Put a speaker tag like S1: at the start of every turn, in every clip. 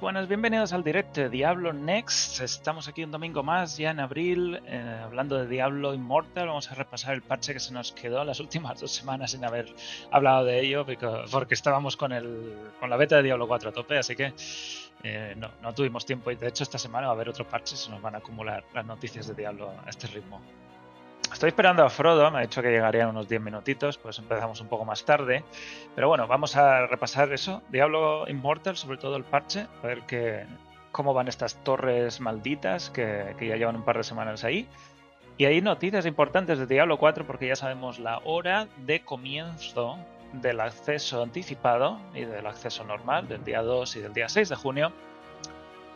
S1: Buenas, bienvenidos al directo de Diablo Next. Estamos aquí un domingo más, ya en abril, eh, hablando de Diablo Immortal. Vamos a repasar el parche que se nos quedó las últimas dos semanas sin haber hablado de ello, porque estábamos con, el, con la beta de Diablo 4 a tope, así que eh, no, no tuvimos tiempo. Y de hecho, esta semana va a haber otro parche se nos van a acumular las noticias de Diablo a este ritmo. Estoy esperando a Frodo, me ha dicho que llegaría unos 10 minutitos, pues empezamos un poco más tarde. Pero bueno, vamos a repasar eso. Diablo Immortal, sobre todo el parche, a ver que, cómo van estas torres malditas que, que ya llevan un par de semanas ahí. Y hay noticias importantes de Diablo 4 porque ya sabemos la hora de comienzo del acceso anticipado y del acceso normal del día 2 y del día 6 de junio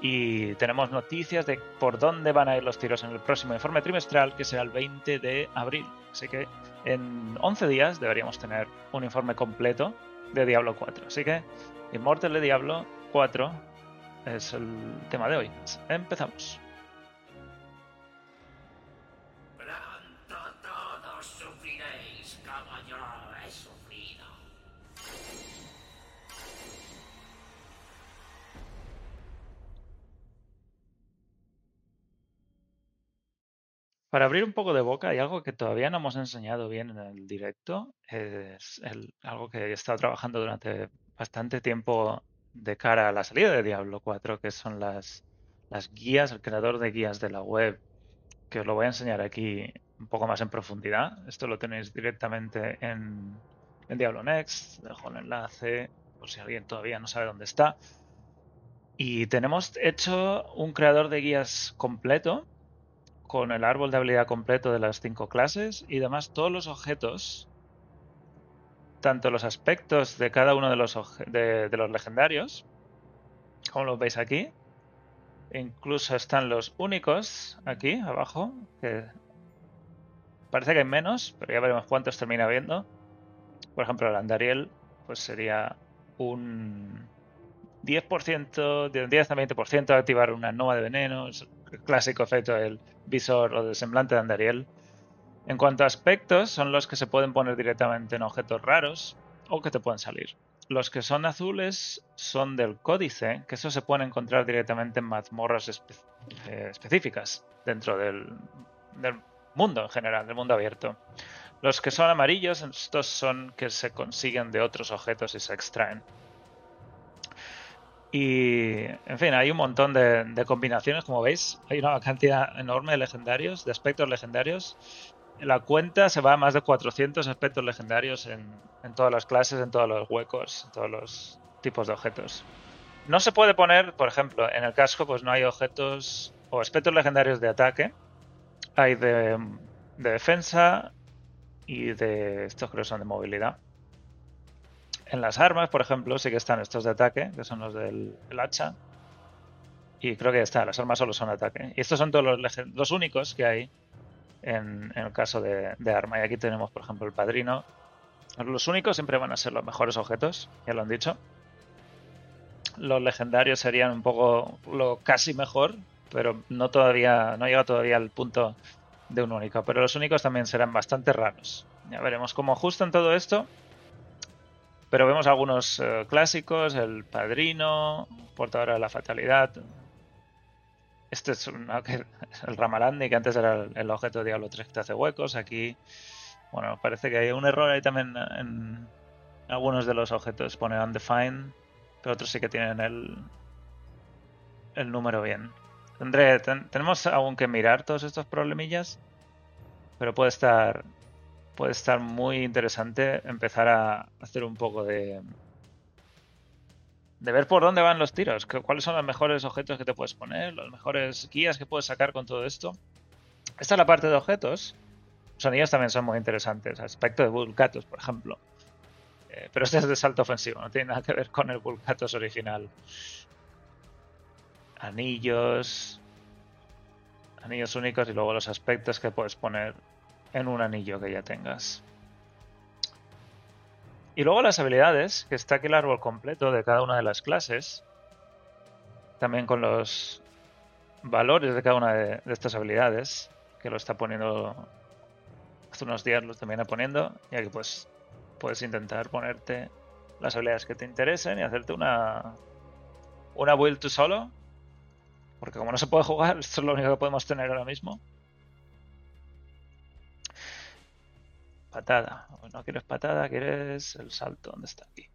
S1: y tenemos noticias de por dónde van a ir los tiros en el próximo informe trimestral, que será el 20 de abril. Así que en 11 días deberíamos tener un informe completo de Diablo 4. Así que Immortal de Diablo 4 es el tema de hoy. Empezamos. Para abrir un poco de boca, hay algo que todavía no hemos enseñado bien en el directo. Es algo que he estado trabajando durante bastante tiempo de cara a la salida de Diablo 4, que son las, las guías, el creador de guías de la web, que os lo voy a enseñar aquí un poco más en profundidad. Esto lo tenéis directamente en, en Diablo Next. Dejo el enlace por si alguien todavía no sabe dónde está. Y tenemos hecho un creador de guías completo con el árbol de habilidad completo de las cinco clases y además todos los objetos, tanto los aspectos de cada uno de los, de, los legendarios, como los veis aquí, incluso están los únicos aquí abajo, que parece que hay menos, pero ya veremos cuántos termina viendo. Por ejemplo, el Andariel, pues sería un 10%, de 10 a 20% de activar una nova de venenos, clásico efecto del visor o del semblante de Andariel. En cuanto a aspectos, son los que se pueden poner directamente en objetos raros o que te pueden salir. Los que son azules son del códice, que eso se puede encontrar directamente en mazmorras eh, específicas dentro del, del mundo en general, del mundo abierto. Los que son amarillos, estos son que se consiguen de otros objetos y se extraen. Y, en fin, hay un montón de, combinaciones, como veis. Hay una cantidad enorme de legendarios, de aspectos legendarios. la cuenta se va a más de 400 aspectos legendarios en, todas las clases, en todos los huecos, en todos los tipos de objetos. No se puede poner, por ejemplo, en el casco, pues no hay objetos o aspectos legendarios de ataque. Hay de, de defensa y de estos creo que son de movilidad. En las armas, por ejemplo, sí que están estos de ataque, que son los del hacha. Y creo que ya está, las armas solo son de ataque. Y estos son todos los, los únicos que hay en, el caso de, arma. Y aquí tenemos, por ejemplo, el padrino. Los únicos siempre van a ser los mejores objetos, ya lo han dicho. Los legendarios serían un poco lo casi mejor, pero no todavía, no llega todavía al punto de un único. Pero los únicos también serán bastante raros. Ya veremos cómo ajustan todo esto pero vemos algunos eh, clásicos, el Padrino, Portadora de la Fatalidad. Este es el Ramalandi, que antes era el, objeto de Diablo 3 que te hace huecos. Aquí, bueno, parece que hay un error ahí también en algunos de los objetos. Pone undefined, pero otros sí que tienen el, el número bien. Tenemos aún que mirar todos estos problemillas, pero puede estar puede estar muy interesante empezar a hacer un poco de de ver por dónde van los tiros, cuáles son los mejores objetos que te puedes poner, los mejores guías que puedes sacar con todo esto. Esta es la parte de objetos. Los anillos también son muy interesantes, aspecto de Vulcatus, por ejemplo. Eh, pero este es de salto ofensivo, no tiene nada que ver con el Vulcatus original. Anillos. Anillos únicos y luego los aspectos que puedes poner en un anillo que ya tengas. Y luego las habilidades, que está aquí el árbol completo de cada una de las clases. También con los valores de cada una de, estas habilidades, que lo está poniendo hace unos días, lo también poniendo. Y aquí pues puedes intentar ponerte las habilidades que te interesen y hacerte una, una build to solo. Porque como no se puede jugar, esto es lo único que podemos tener ahora mismo. Patada. No quieres patada, quieres el salto. ¿Dónde está aquí?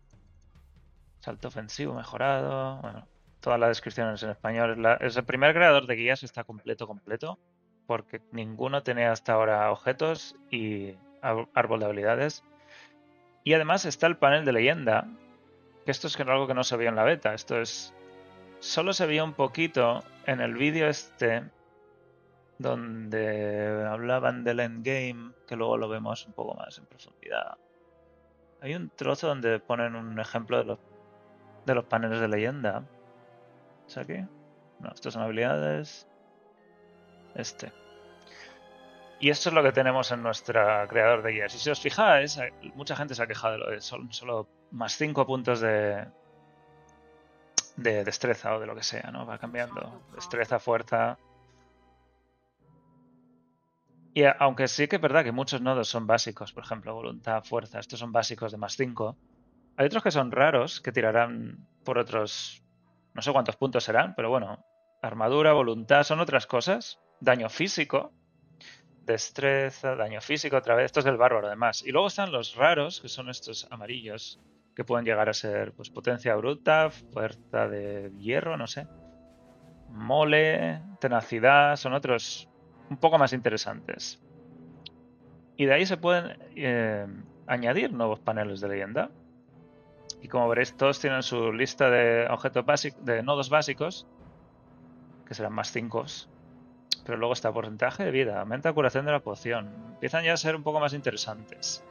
S1: Salto ofensivo mejorado. Bueno, todas las descripciones en español. es el primer creador de guías está completo, completo. Porque ninguno tenía hasta ahora objetos y árbol de habilidades. Y además está el panel de leyenda. Que esto es algo que no se vio en la beta. Esto es. Solo se vio un poquito en el vídeo este donde hablaban del endgame, que luego lo vemos un poco más en profundidad. Hay un trozo donde ponen un ejemplo de los, de los paneles de leyenda. ¿Es aquí? No, estas son habilidades. Este. Y esto es lo que tenemos en nuestra creador de guías. Y si os fijáis, mucha gente se ha quejado de lo de solo, solo más 5 puntos de, de destreza o de lo que sea, ¿no? Va cambiando. Destreza, fuerza. Y aunque sí que es verdad que muchos nodos son básicos, por ejemplo, voluntad, fuerza, estos son básicos de más 5, hay otros que son raros, que tirarán por otros, no sé cuántos puntos serán, pero bueno, armadura, voluntad, son otras cosas, daño físico, destreza, daño físico otra vez, esto es del bárbaro además. Y luego están los raros, que son estos amarillos, que pueden llegar a ser pues potencia bruta, fuerza de hierro, no sé, mole, tenacidad, son otros un poco más interesantes. Y de ahí se pueden eh, añadir nuevos paneles de leyenda. Y como veréis, todos tienen su lista de objetos básicos, de nodos básicos, que serán más 5. Pero luego está porcentaje de vida, aumenta curación de la poción. Empiezan ya a ser un poco más interesantes.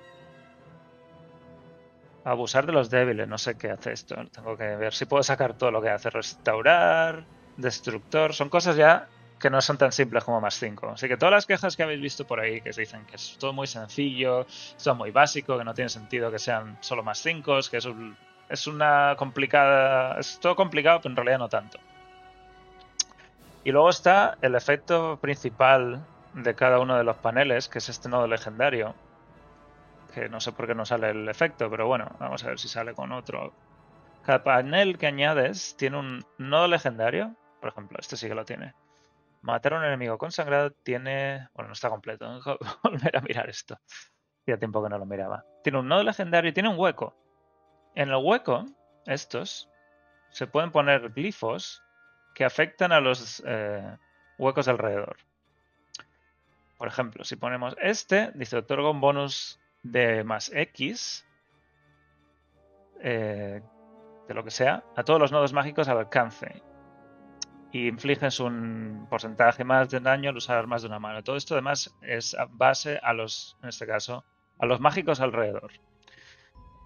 S1: Abusar de los débiles, no sé qué hace esto. Tengo que ver si puedo sacar todo lo que hace. Restaurar, destructor, son cosas ya que no son tan simples como más 5. Así que todas las quejas que habéis visto por ahí, que se dicen que es todo muy sencillo, todo muy básico, que no tiene sentido que sean solo más 5, que es, es una complicada... Es todo complicado, pero en realidad no tanto. Y luego está el efecto principal de cada uno de los paneles, que es este nodo legendario. Que no sé por qué no sale el efecto, pero bueno, vamos a ver si sale con otro. Cada panel que añades tiene un nodo legendario. Por ejemplo, este sí que lo tiene. Matar a un enemigo consagrado tiene... Bueno, no está completo. Volver a mirar esto. Hacía tiempo que no lo miraba. Tiene un nodo legendario y tiene un hueco. En el hueco, estos, se pueden poner glifos que afectan a los eh, huecos alrededor. Por ejemplo, si ponemos este, dice otorga un bonus de más X, eh, de lo que sea, a todos los nodos mágicos al alcance y infliges un porcentaje más de daño al usar más de una mano. Todo esto además es base a los, en este caso, a los mágicos alrededor.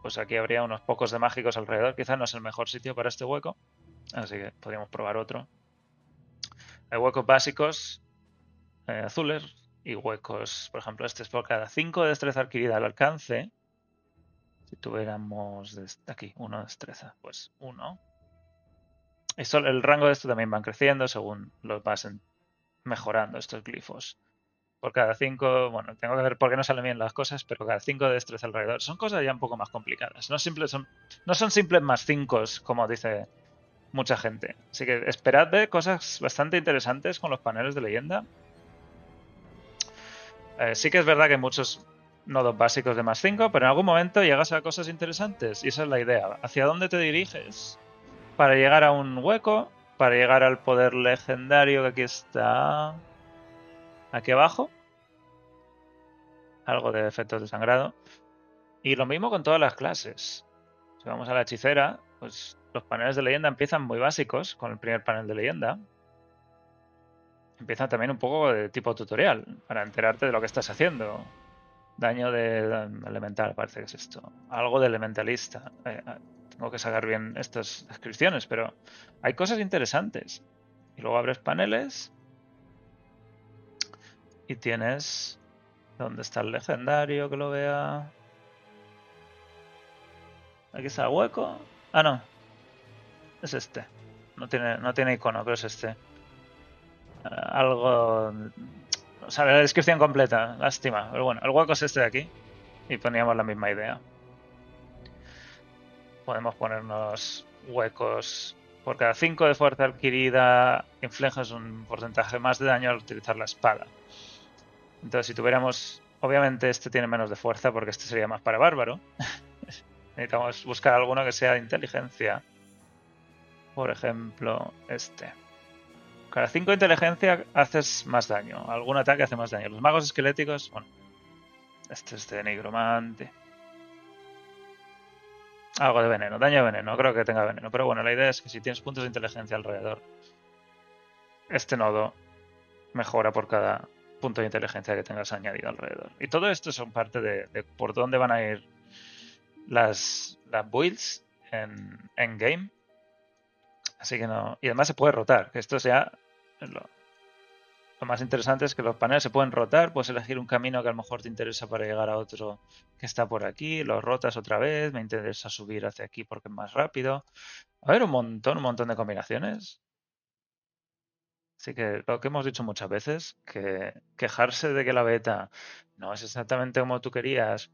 S1: Pues aquí habría unos pocos de mágicos alrededor. Quizá no es el mejor sitio para este hueco. Así que podríamos probar otro. Hay huecos básicos eh, azules y huecos, por ejemplo, este es por cada 5 de destreza adquirida al alcance. Si tuviéramos aquí, uno de destreza, pues uno el rango de esto también va creciendo según los vas mejorando estos glifos. Por cada 5, bueno, tengo que ver por qué no salen bien las cosas, pero cada 5 de destreza alrededor. Son cosas ya un poco más complicadas. No, son, no son simples más 5, como dice mucha gente. Así que esperad ver cosas bastante interesantes con los paneles de leyenda. Eh, sí que es verdad que hay muchos nodos básicos de más 5, pero en algún momento llegas a cosas interesantes y esa es la idea. ¿Hacia dónde te diriges? Para llegar a un hueco, para llegar al poder legendario que aquí está aquí abajo. Algo de efectos de sangrado. Y lo mismo con todas las clases. Si vamos a la hechicera, pues los paneles de leyenda empiezan muy básicos con el primer panel de leyenda. Empiezan también un poco de tipo tutorial, para enterarte de lo que estás haciendo. Daño de elemental, parece que es esto. Algo de elementalista. Eh, tengo que sacar bien estas descripciones, pero hay cosas interesantes. Y luego abres paneles y tienes dónde está el legendario que lo vea. Aquí está el hueco. Ah, no. Es este. No tiene, no tiene icono, pero es este. Ah, algo. O sea, la descripción completa. Lástima. Pero bueno, el hueco es este de aquí. Y poníamos la misma idea podemos ponernos huecos por cada 5 de fuerza adquirida, infliges un porcentaje más de daño al utilizar la espada. Entonces, si tuviéramos. Obviamente, este tiene menos de fuerza porque este sería más para bárbaro. Necesitamos buscar alguno que sea de inteligencia. Por ejemplo, este. Cada 5 de inteligencia haces más daño. Algún ataque hace más daño. Los magos esqueléticos, bueno. Este es de nigromante. Algo de veneno, daño de veneno, creo que tenga veneno. Pero bueno, la idea es que si tienes puntos de inteligencia alrededor, este nodo mejora por cada punto de inteligencia que tengas añadido alrededor. Y todo esto son parte de, por dónde van a ir las, las builds en, en, game. Así que no. Y además se puede rotar, que esto sea lo más interesante es que los paneles se pueden rotar, puedes elegir un camino que a lo mejor te interesa para llegar a otro que está por aquí, lo rotas otra vez, me interesa subir hacia aquí porque es más rápido. A ver, un montón, un montón de combinaciones. Así que lo que hemos dicho muchas veces, que quejarse de que la beta no es exactamente como tú querías,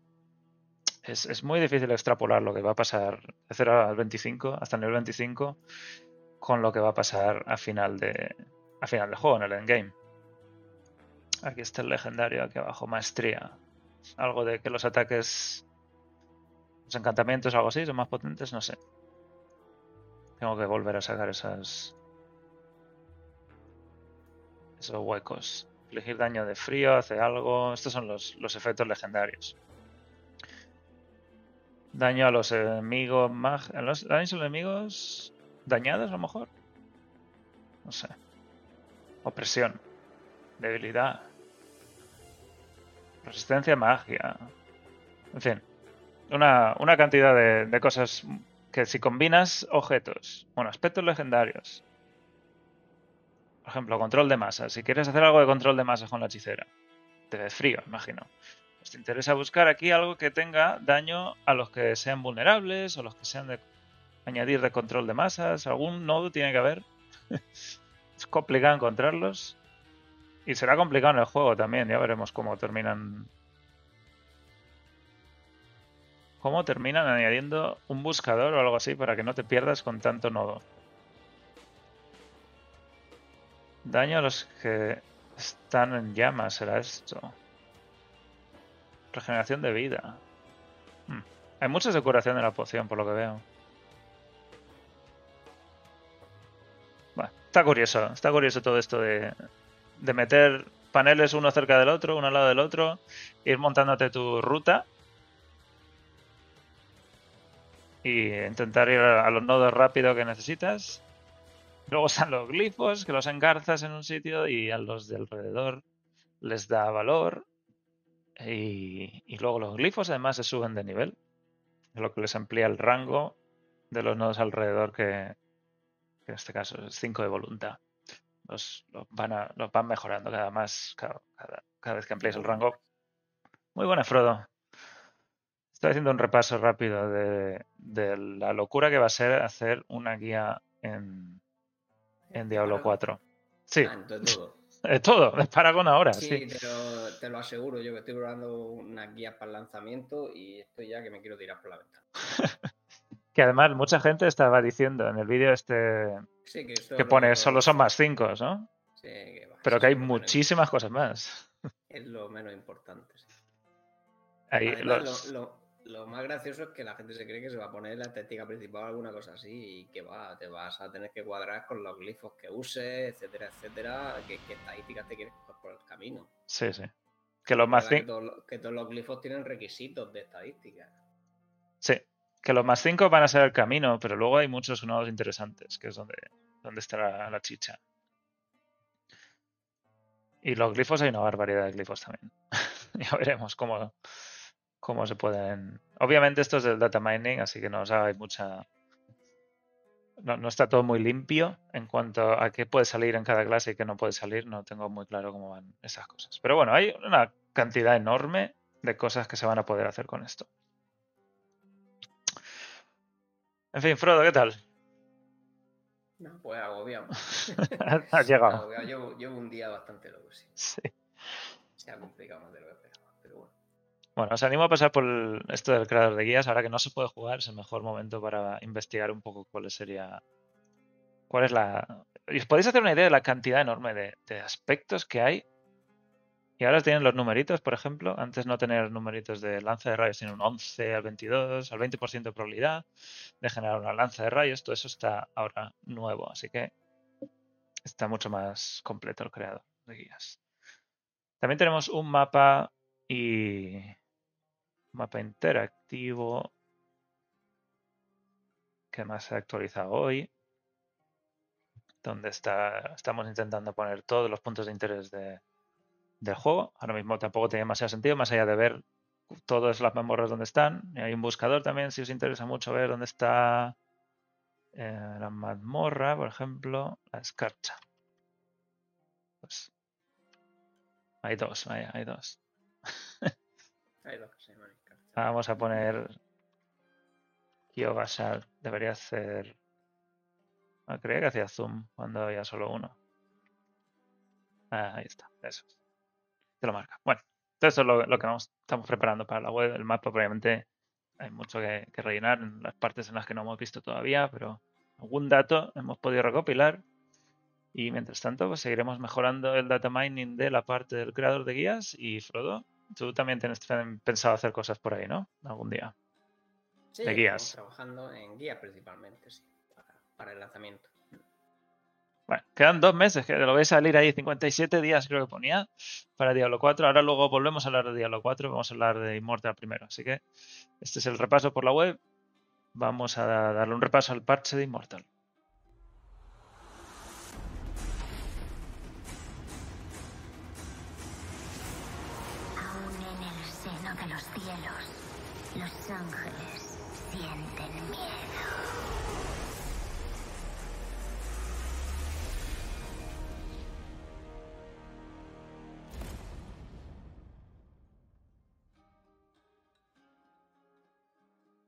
S1: es, muy difícil extrapolar lo que va a pasar de 0 al 25, hasta el nivel 25, con lo que va a pasar a final de, a final del juego, en el endgame. Aquí está el legendario, aquí abajo, maestría. Algo de que los ataques. Los encantamientos, algo así, son más potentes, no sé. Tengo que volver a sacar esas. Esos huecos. Elegir daño de frío, hace algo. Estos son los, efectos legendarios. Daño a los enemigos más. ¿A los daños a los enemigos dañados a lo mejor? No sé. Opresión. Debilidad. Resistencia magia. En fin. Una, cantidad de, cosas que si combinas objetos, bueno, aspectos legendarios. Por ejemplo, control de masa. Si quieres hacer algo de control de masa con la hechicera, te ves frío, imagino. Pues te interesa buscar aquí algo que tenga daño a los que sean vulnerables o los que sean de añadir de control de masas. Algún nodo tiene que haber. es complicado encontrarlos. Y será complicado en el juego también, ya veremos cómo terminan. Cómo terminan añadiendo un buscador o algo así para que no te pierdas con tanto nodo. Daño a los que están en llamas, será esto. Regeneración de vida. Hmm. Hay mucha decoración de la poción, por lo que veo. Bueno, está curioso, está curioso todo esto de, de meter paneles uno cerca del otro, uno al lado del otro, ir montándote tu ruta y intentar ir a los nodos rápido que necesitas. Luego están los glifos, que los engarzas en un sitio y a los de alrededor les da valor. Y, luego los glifos además se suben de nivel, lo que les amplía el rango de los nodos alrededor, que, que en este caso es 5 de voluntad los, van, a, los van mejorando cada más, cada, vez que amplíes el rango. Muy buena, Frodo. Estoy haciendo un repaso rápido de, la locura que va a ser hacer una guía en, en Diablo 4. Sí. Ah, todo. Es todo, es Paragon ahora. Sí, sí.
S2: Pero te lo aseguro, yo que estoy probando una guía para el lanzamiento y estoy ya que me quiero tirar por la ventana.
S1: que además mucha gente estaba diciendo en el vídeo este que, pone solo son más 5, ¿no? Sí, que Pero que hay muchísimas cosas más.
S2: Es lo menos importante.
S1: Ahí
S2: lo, más gracioso es que la gente se cree que se va a poner la estética principal o alguna cosa así y que va, te vas a tener que cuadrar con los glifos que uses, etcétera, etcétera, qué, estadísticas te quieres coger por el camino.
S1: Sí, sí. Que los más
S2: que, que todos los glifos tienen requisitos de estadísticas.
S1: Sí, que los más 5 van a ser el camino, pero luego hay muchos nodos interesantes, que es donde, donde está la, chicha. Y los glifos hay una barbaridad de glifos también. ya veremos cómo, cómo se pueden. Obviamente esto es del data mining, así que no os mucha. No, no, está todo muy limpio en cuanto a qué puede salir en cada clase y qué no puede salir. No tengo muy claro cómo van esas cosas. Pero bueno, hay una cantidad enorme de cosas que se van a poder hacer con esto. En fin, Frodo, ¿qué tal?
S2: No, pues agobiado.
S1: Has llegado.
S2: Llevo, un día bastante loco, sí.
S1: sí.
S2: Se ha complicado más de lo que esperaba, pero bueno.
S1: Bueno, os animo a pasar por esto del creador de guías. Ahora que no se puede jugar, es el mejor momento para investigar un poco cuál sería cuál es la... Y os podéis hacer una idea de la cantidad enorme de, de aspectos que hay. Y ahora tienen los numeritos, por ejemplo. Antes no tener numeritos de lanza de rayos, sino un 11 al 22, al 20% de probabilidad de generar una lanza de rayos. Todo eso está ahora nuevo, así que está mucho más completo el creador de guías. También tenemos un mapa y mapa interactivo que más se ha actualizado hoy, donde está, estamos intentando poner todos los puntos de interés de, del juego. Ahora mismo tampoco tiene demasiado sentido, más allá de ver todas las memorias donde están. Y hay un buscador también, si os interesa mucho ver dónde está eh, la mazmorra, por ejemplo, la escarcha. Pues, hay dos, hay dos.
S2: Hay dos, hay carta.
S1: Vamos a poner Kyogashar. Debería hacer. Ah, creía que hacía zoom cuando había solo uno. Ah, ahí está, eso. Te lo marca. Bueno, todo esto es lo, lo que vamos, estamos preparando para la web. El mapa, probablemente, hay mucho que, que rellenar en las partes en las que no hemos visto todavía, pero algún dato hemos podido recopilar. Y mientras tanto, pues seguiremos mejorando el data mining de la parte del creador de guías. Y Frodo, tú también tienes pensado hacer cosas por ahí, ¿no? Algún día.
S2: Sí,
S1: de
S2: estamos
S1: guías.
S2: trabajando en guías principalmente, sí, para, para el lanzamiento.
S1: Bueno, quedan dos meses, que lo veis salir ahí, 57 días creo que ponía para Diablo 4. Ahora luego volvemos a hablar de Diablo 4, vamos a hablar de Immortal primero. Así que este es el repaso por la web. Vamos a darle un repaso al parche de Immortal.
S3: Aún en el seno de los cielos, los ángeles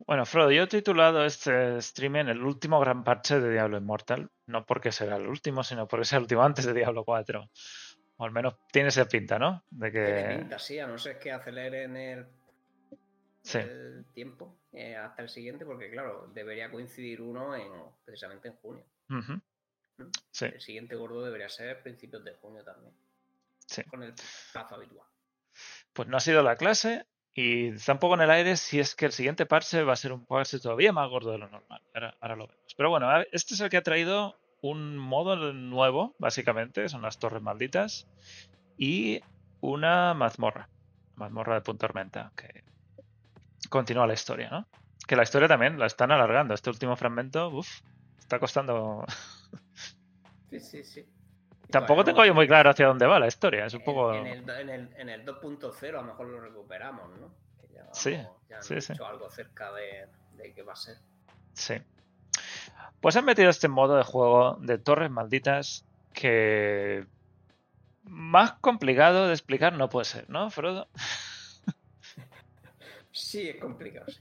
S1: Bueno, Frodo, yo he titulado este streaming el último gran parche de Diablo Immortal. No porque será el último, sino porque sea el último antes de Diablo 4. O al menos tiene esa pinta, ¿no? De
S2: Tiene
S1: que.
S2: pinta, sí, a no ser que aceleren el,
S1: Sí.
S2: el tiempo eh, hasta el siguiente, porque claro, debería coincidir uno en precisamente en junio.
S1: Ujú. Sí,
S2: El siguiente gordo debería ser principios de junio también,
S1: sí.
S2: con el plazo habitual.
S1: Pues no ha sido la clase y está un poco en el aire si es que el siguiente parche va a ser un parche todavía más gordo de lo normal. Ahora, ahora lo vemos. Pero bueno, este es el que ha traído un modo nuevo, básicamente, son las torres malditas, y una mazmorra, mazmorra de Punta Tormenta, que continúa la historia, ¿no? Que la historia también la están alargando. Este último fragmento, uff, está costando...
S2: Sí, sí, sí.
S1: Tampoco tengo yo muy claro hacia dónde va la historia. Es un
S2: en-
S1: poco...
S2: En, el, en el, en el 2.0 a lo mejor lo recuperamos, ¿no? Que ya,
S1: Sí,
S2: vamos- ya han
S1: sí, sí.
S2: dicho algo acerca de, de qué va a ser.
S1: Sí. Pues han metido este modo de juego de torres malditas que más complicado de explicar no puede ser, ¿no, Frodo?
S2: Sí, es complicado, sí.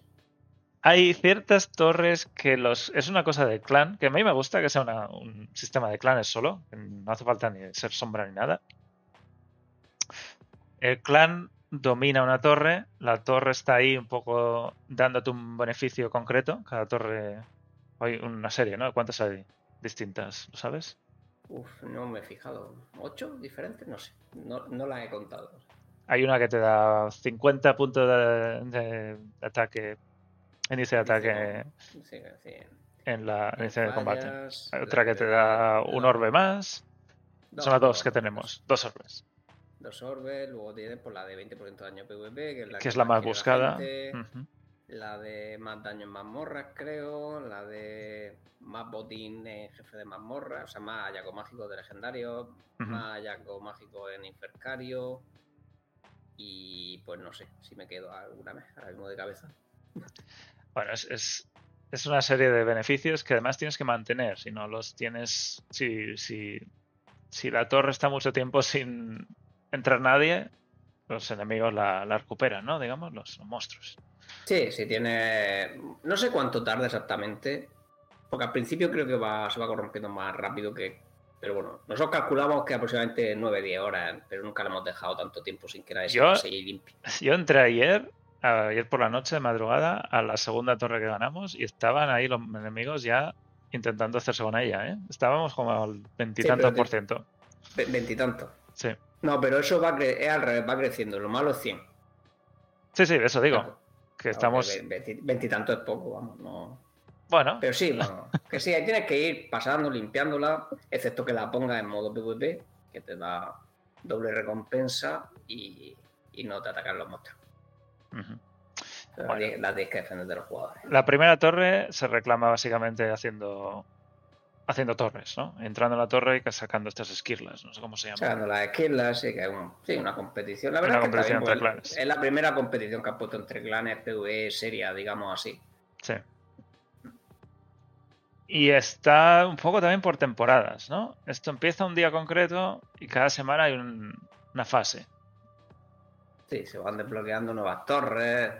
S1: Hay ciertas torres que los es una cosa de clan, que a mí me gusta que sea una- un sistema de clanes solo, que no hace falta ni ser sombra ni nada. El clan domina una torre, la torre está ahí un poco dándote un beneficio concreto, cada torre hay una serie, ¿no? ¿Cuántas hay distintas? ¿Lo sabes?
S2: Uf, no me he fijado. ¿Ocho diferentes? No sé. No, no las he contado.
S1: Hay una que te da 50 puntos de, de ataque, índice de ataque
S2: Sí, sí.
S1: en la
S2: En
S1: de combate. otra que te da un orbe más. Son las dos que tenemos, dos orbes.
S2: Dos orbes, luego tienes por la de 20% de daño PvP, que es la,
S1: Que es la más buscada.
S2: La de más daño en mazmorras, creo. La de más botín en jefe de mazmorras. O sea, más hallazgo mágico de legendario. Más hallazgo mágico en infercario. Y pues no sé si me quedo alguna vez ahora mismo de cabeza.
S1: Bueno, es, es, es una serie de beneficios que además tienes que mantener. Si no los tienes. Si, si, si la torre está mucho tiempo sin entrar nadie, los enemigos la, la recuperan, ¿no? Digamos, los, los monstruos.
S2: Sí, sí, tiene. No sé cuánto tarda exactamente. Porque al principio creo que va, se va corrompiendo más rápido que. Pero bueno, nosotros calculamos que aproximadamente 9-10 horas, pero nunca le hemos dejado tanto tiempo sin que nadie
S1: Yo-
S2: limpie.
S1: Yo entré ayer, ayer por la noche de madrugada, a la segunda torre que ganamos y estaban ahí los enemigos ya intentando hacerse con ella, ¿eh? Estábamos como al veintitantos por ciento.
S2: Ve- Veintitantos.
S1: Sí.
S2: No, pero eso va cre- es al revés, va creciendo. Lo malo es 100.
S1: Sí, sí, eso digo.
S2: Claro.
S1: Que estamos.
S2: Ve- veinti- Veintitantos es poco, vamos. No.
S1: Bueno,
S2: Pero sí, vamos. Que sí, ahí tienes que ir pasando, limpiándola, excepto que la pongas en modo PvP, que te da doble recompensa y, y no te atacan los monstruos.
S1: Bueno.
S2: tienes- La tienes que defender de los jugadores.
S1: la primera torre se reclama básicamente haciendo. Haciendo torres, ¿no? Entrando en la torre y sacando estas esquirlas, no sé cómo se llama.
S2: Sacando las esquilas, sí que un- sí, una competición. La
S1: Una
S2: verdad es que
S1: competición entre clanes.
S2: es la primera competición que han puesto entre clanes PvE seria, digamos así.
S1: Sí. Y está un poco también por temporadas, ¿no? Esto empieza un día concreto y cada semana hay un- una fase.
S2: Sí, se van desbloqueando nuevas torres.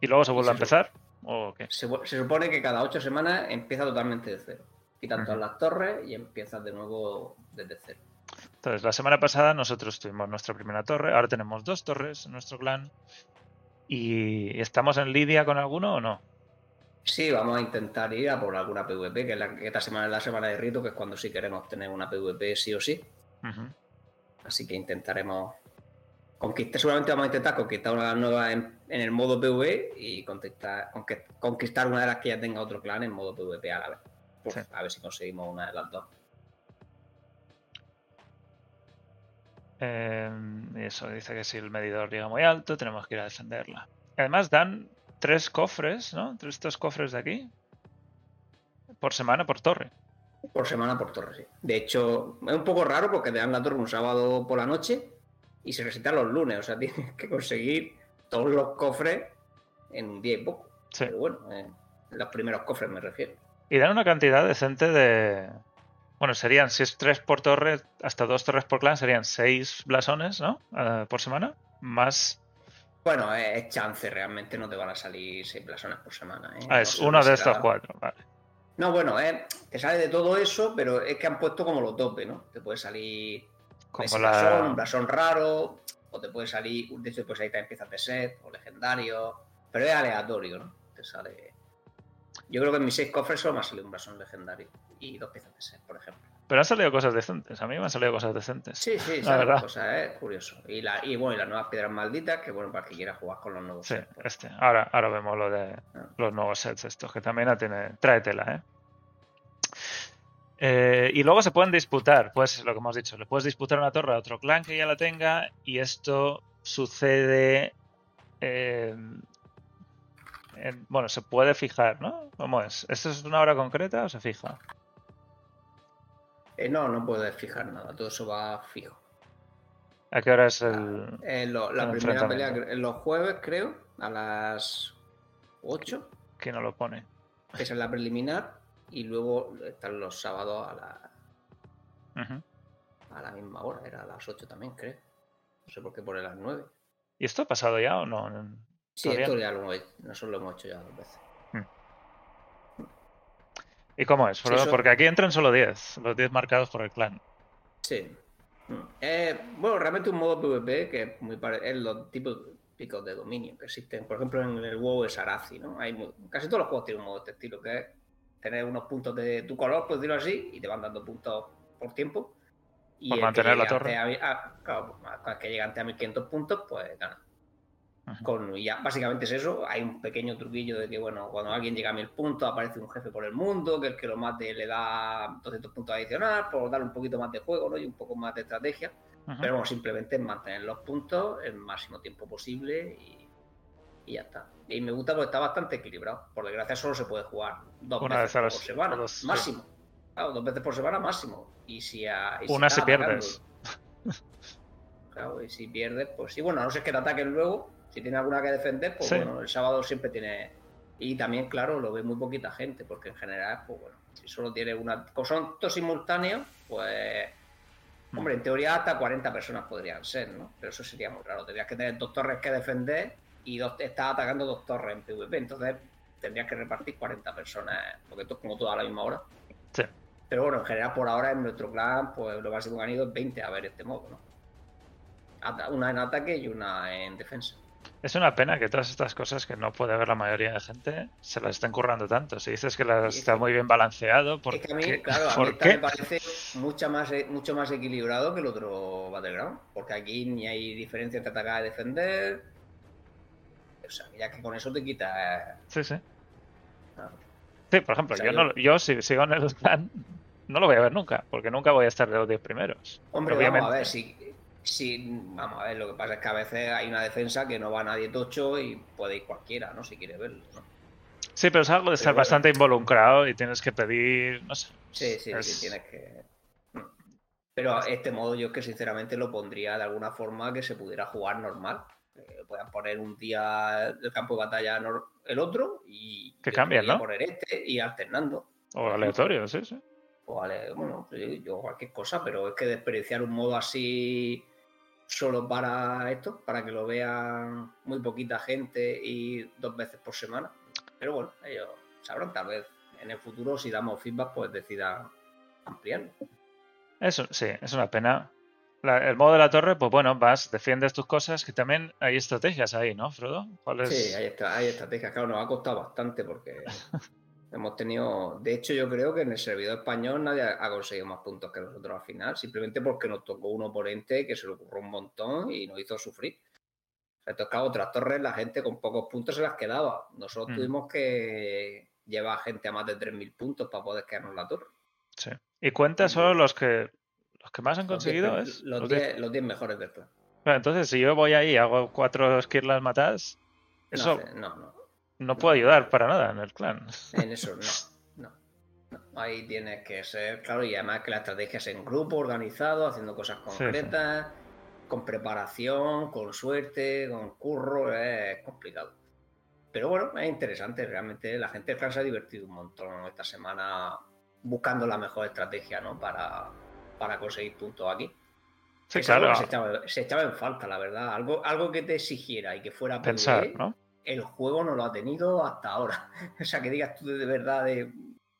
S1: ¿Y luego se vuelve a empezar? ¿O qué?
S2: Se, supone que cada ocho semanas empieza totalmente de cero. Quitan todas las torres y empiezas de nuevo desde cero.
S1: Entonces, la semana pasada nosotros tuvimos nuestra primera torre, ahora tenemos dos torres en nuestro clan. ¿Y estamos en lidia con alguno o no?
S2: Sí, vamos a intentar ir a por alguna PvP, que, es la, que esta semana es la semana de rito, que es cuando sí queremos tener una PvP sí o sí. Así que intentaremos conquistar, seguramente vamos a intentar conquistar una nueva en, en el modo PvE y conquistar, conquistar una de las que ya tenga otro clan en modo PvP a la vez. Pues,
S1: Sí.
S2: A ver si conseguimos una de las dos.
S1: Eh, eso dice que si el medidor llega muy alto, tenemos que ir a defenderla. Además, dan tres cofres, ¿no? Tres estos cofres de aquí. Por semana, por torre.
S2: Por semana por torre, sí. De hecho, es un poco raro porque te dan la torre un sábado por la noche y se resetean los lunes. O sea, tienes que conseguir todos los cofres en un día y poco.
S1: Sí.
S2: Pero bueno, eh, los primeros cofres me refiero.
S1: Y dan una cantidad decente de. Bueno, serían, si es tres por torre, hasta dos torres por clan, serían seis blasones, ¿no? Eh, por semana. Más.
S2: Bueno, es, chance, realmente no te van a salir seis blasones por semana. ¿eh?
S1: Ah, es uno de
S2: será.
S1: estos cuatro, vale.
S2: No, bueno, eh, te sale de todo eso, pero es que han puesto como los topes, ¿no? Te puede salir
S1: Como la-
S2: blasón, un blasón raro, o te puede salir, de hecho, pues ahí también empiezas de set, o legendario, pero es aleatorio, ¿no? Te sale. Yo creo que en mis seis cofres solo me ha salido un blasón legendario y dos piezas de set, por ejemplo.
S1: Pero han salido cosas decentes. A mí me han salido cosas decentes.
S2: Sí, sí,
S1: La verdad.
S2: cosa, es curioso. Y, la, y bueno, y las nuevas piedras malditas, que bueno, para que quiera jugar con los nuevos
S1: Sí,
S2: sets, pues.
S1: este. Ahora, ahora vemos lo de
S2: Ah.
S1: los nuevos sets estos, que también tiene, trae tela, ¿eh? Eh, y luego se pueden disputar, pues lo que hemos dicho, le puedes disputar una torre a otro clan que ya la tenga y esto sucede... eh, en- bueno, se puede fijar, ¿no? ¿Cómo es? ¿Esto es una hora concreta o se fija?
S2: Eh, no, no puedes fijar nada, todo eso va fijo.
S1: ¿A qué hora es el...?
S2: Eh, lo- la
S1: el
S2: primera pelea en los jueves, creo, a las 8,
S1: que no lo pone?
S2: que es la preliminar, y luego están los sábados a la, a la misma hora, era a las 8 también, creo. No sé por qué pone las 9.
S1: ¿Y esto ha pasado ya o no?
S2: Sí, esto ya lo hemos hecho, nosotros lo hemos hecho ya dos veces.
S1: ¿Y cómo es?
S2: Sí, eso-
S1: Porque aquí entran solo 10, los 10 marcados por el clan.
S2: Sí. Mm. Eh, bueno, realmente un modo PvP que es muy pare- es los tipos picos de dominio que existen. Por ejemplo, en el WoW es Arazi, ¿no? Hay mu- casi todos los juegos tienen un modo de este estilo, que es tener unos puntos de tu color, por decirlo así, y te van dando puntos por tiempo. Y
S1: Por mantener la torre.
S2: A, a- claro, pues, el que llega a 1500 puntos, pues gana. Con, y ya básicamente es eso. Hay un pequeño truquillo de que, bueno, cuando alguien llega a 1000 puntos, aparece un jefe por el mundo, que el que lo mate le da 200 puntos adicionales, por darle un poquito más de juego, ¿no? Y un poco más de estrategia. Pero bueno, simplemente es mantener los puntos el máximo tiempo posible y, y ya está. Y me gusta porque está bastante equilibrado. Por desgracia, solo se puede jugar dos
S1: Una
S2: veces por semana, máximo. Claro, dos veces por semana, máximo. Y si, a- y
S1: Una
S2: estás
S1: si pierdes.
S2: atacando- Claro, y si pierdes, pues sí, bueno, a no ser que te ataquen luego, si tienes alguna que defender, pues
S1: Sí.
S2: bueno, el sábado siempre tiene. Y también, claro, lo ve muy poquita gente, porque en general, pues bueno, si solo tiene una. Como son todos simultáneos, pues. Hombre, en teoría hasta 40 personas podrían ser, ¿no? Pero eso sería muy raro. Tendrías que tener dos torres que defender y dos, estás atacando dos torres en PvP. Entonces tendrías que repartir 40 personas, porque esto es como todo a la misma hora.
S1: Sí.
S2: Pero bueno, en general por ahora en nuestro clan, pues lo máximo que han ido es 20 a ver este modo, ¿no? Una en ataque y una en defensa.
S1: Es una pena que todas estas cosas que no puede ver la mayoría de gente se las estén currando tanto. Si dices que las
S2: Sí,
S1: está muy bien balanceado, ¿por
S2: Es que a mí,
S1: qué?
S2: claro, a
S1: ¿Por
S2: mí me parece mucho más, e- mucho más equilibrado que el otro Battleground. Porque aquí ni hay diferencia entre atacar y defender. O sea, ya que con eso te quita.
S1: Sí, sí.
S2: claro.
S1: Sí, por ejemplo,
S2: O sea,
S1: yo, no, yo si sigo en el clan no lo voy a ver nunca, porque nunca voy a estar de los 10 primeros.
S2: Hombre,
S1: Obviamente.
S2: vamos a ver, si, si. Vamos a ver, lo que pasa es que a veces hay una defensa que no va nadie tocho y puede ir cualquiera, ¿no? Si quiere verlo, ¿no?
S1: Sí, pero es algo de estar
S2: bueno.
S1: bastante involucrado y tienes que pedir, no sé.
S2: Sí, sí,
S1: es-
S2: sí, tienes que. Pero este modo yo es que sinceramente lo pondría de alguna forma que se pudiera jugar normal. Eh, puedan poner un día el campo de batalla el otro y
S1: Que
S2: día
S1: ¿no?
S2: poner este y alternando.
S1: O aleatorio, sí, sí.
S2: O vale, bueno, yo cualquier cosa, pero es que desperdiciar un modo así solo para esto, para que lo vean muy poquita gente y dos veces por semana. Pero bueno, ellos sabrán, tal vez en el futuro, si damos feedback, pues decidan ampliarlo.
S1: Eso, sí, es una pena. La- el modo de la torre, pues bueno, vas, defiendes tus cosas, que también hay estrategias ahí, ¿no, Frodo?
S2: Sí, hay, estra- hay estrategias. Claro, nos ha costado bastante porque hemos tenido. De hecho, yo creo que en el servidor español nadie ha ha conseguido más puntos que nosotros al final, simplemente porque nos tocó un oponente que se le ocurrió un montón y nos hizo sufrir. Entonces, claro, otras torres, la gente con pocos puntos se las quedaba. Nosotros
S1: Mm.
S2: tuvimos que llevar gente a más de 3.000 puntos para poder quedarnos la torre.
S1: Sí. Y cuenta solo los que los que más han
S2: Los
S1: conseguido, ¿es?
S2: Los
S1: Los diez.
S2: 10 los 10 mejores del plan.
S1: Claro, entonces, si yo voy ahí y hago cuatro skirlas matadas,
S2: No,
S1: eso
S2: hace- no, no.
S1: no puede ayudar para nada en el clan.
S2: En eso no, no, no. Ahí tienes que ser, claro, y además que la estrategia es en grupo, organizado, haciendo cosas
S1: sí.
S2: concretas, con preparación, con suerte, con curro, es complicado. Pero bueno, es interesante, realmente la gente del clan se ha divertido un montón esta semana buscando la mejor estrategia, ¿no? Para, para conseguir puntos aquí.
S1: Sí, claro,
S2: se echaba, se echaba en falta, la verdad. Algo, algo que te exigiera y que fuera
S1: pensar,
S2: PvE,
S1: ¿no?
S2: el juego no lo ha tenido hasta ahora. o sea, que digas tú de verdad de...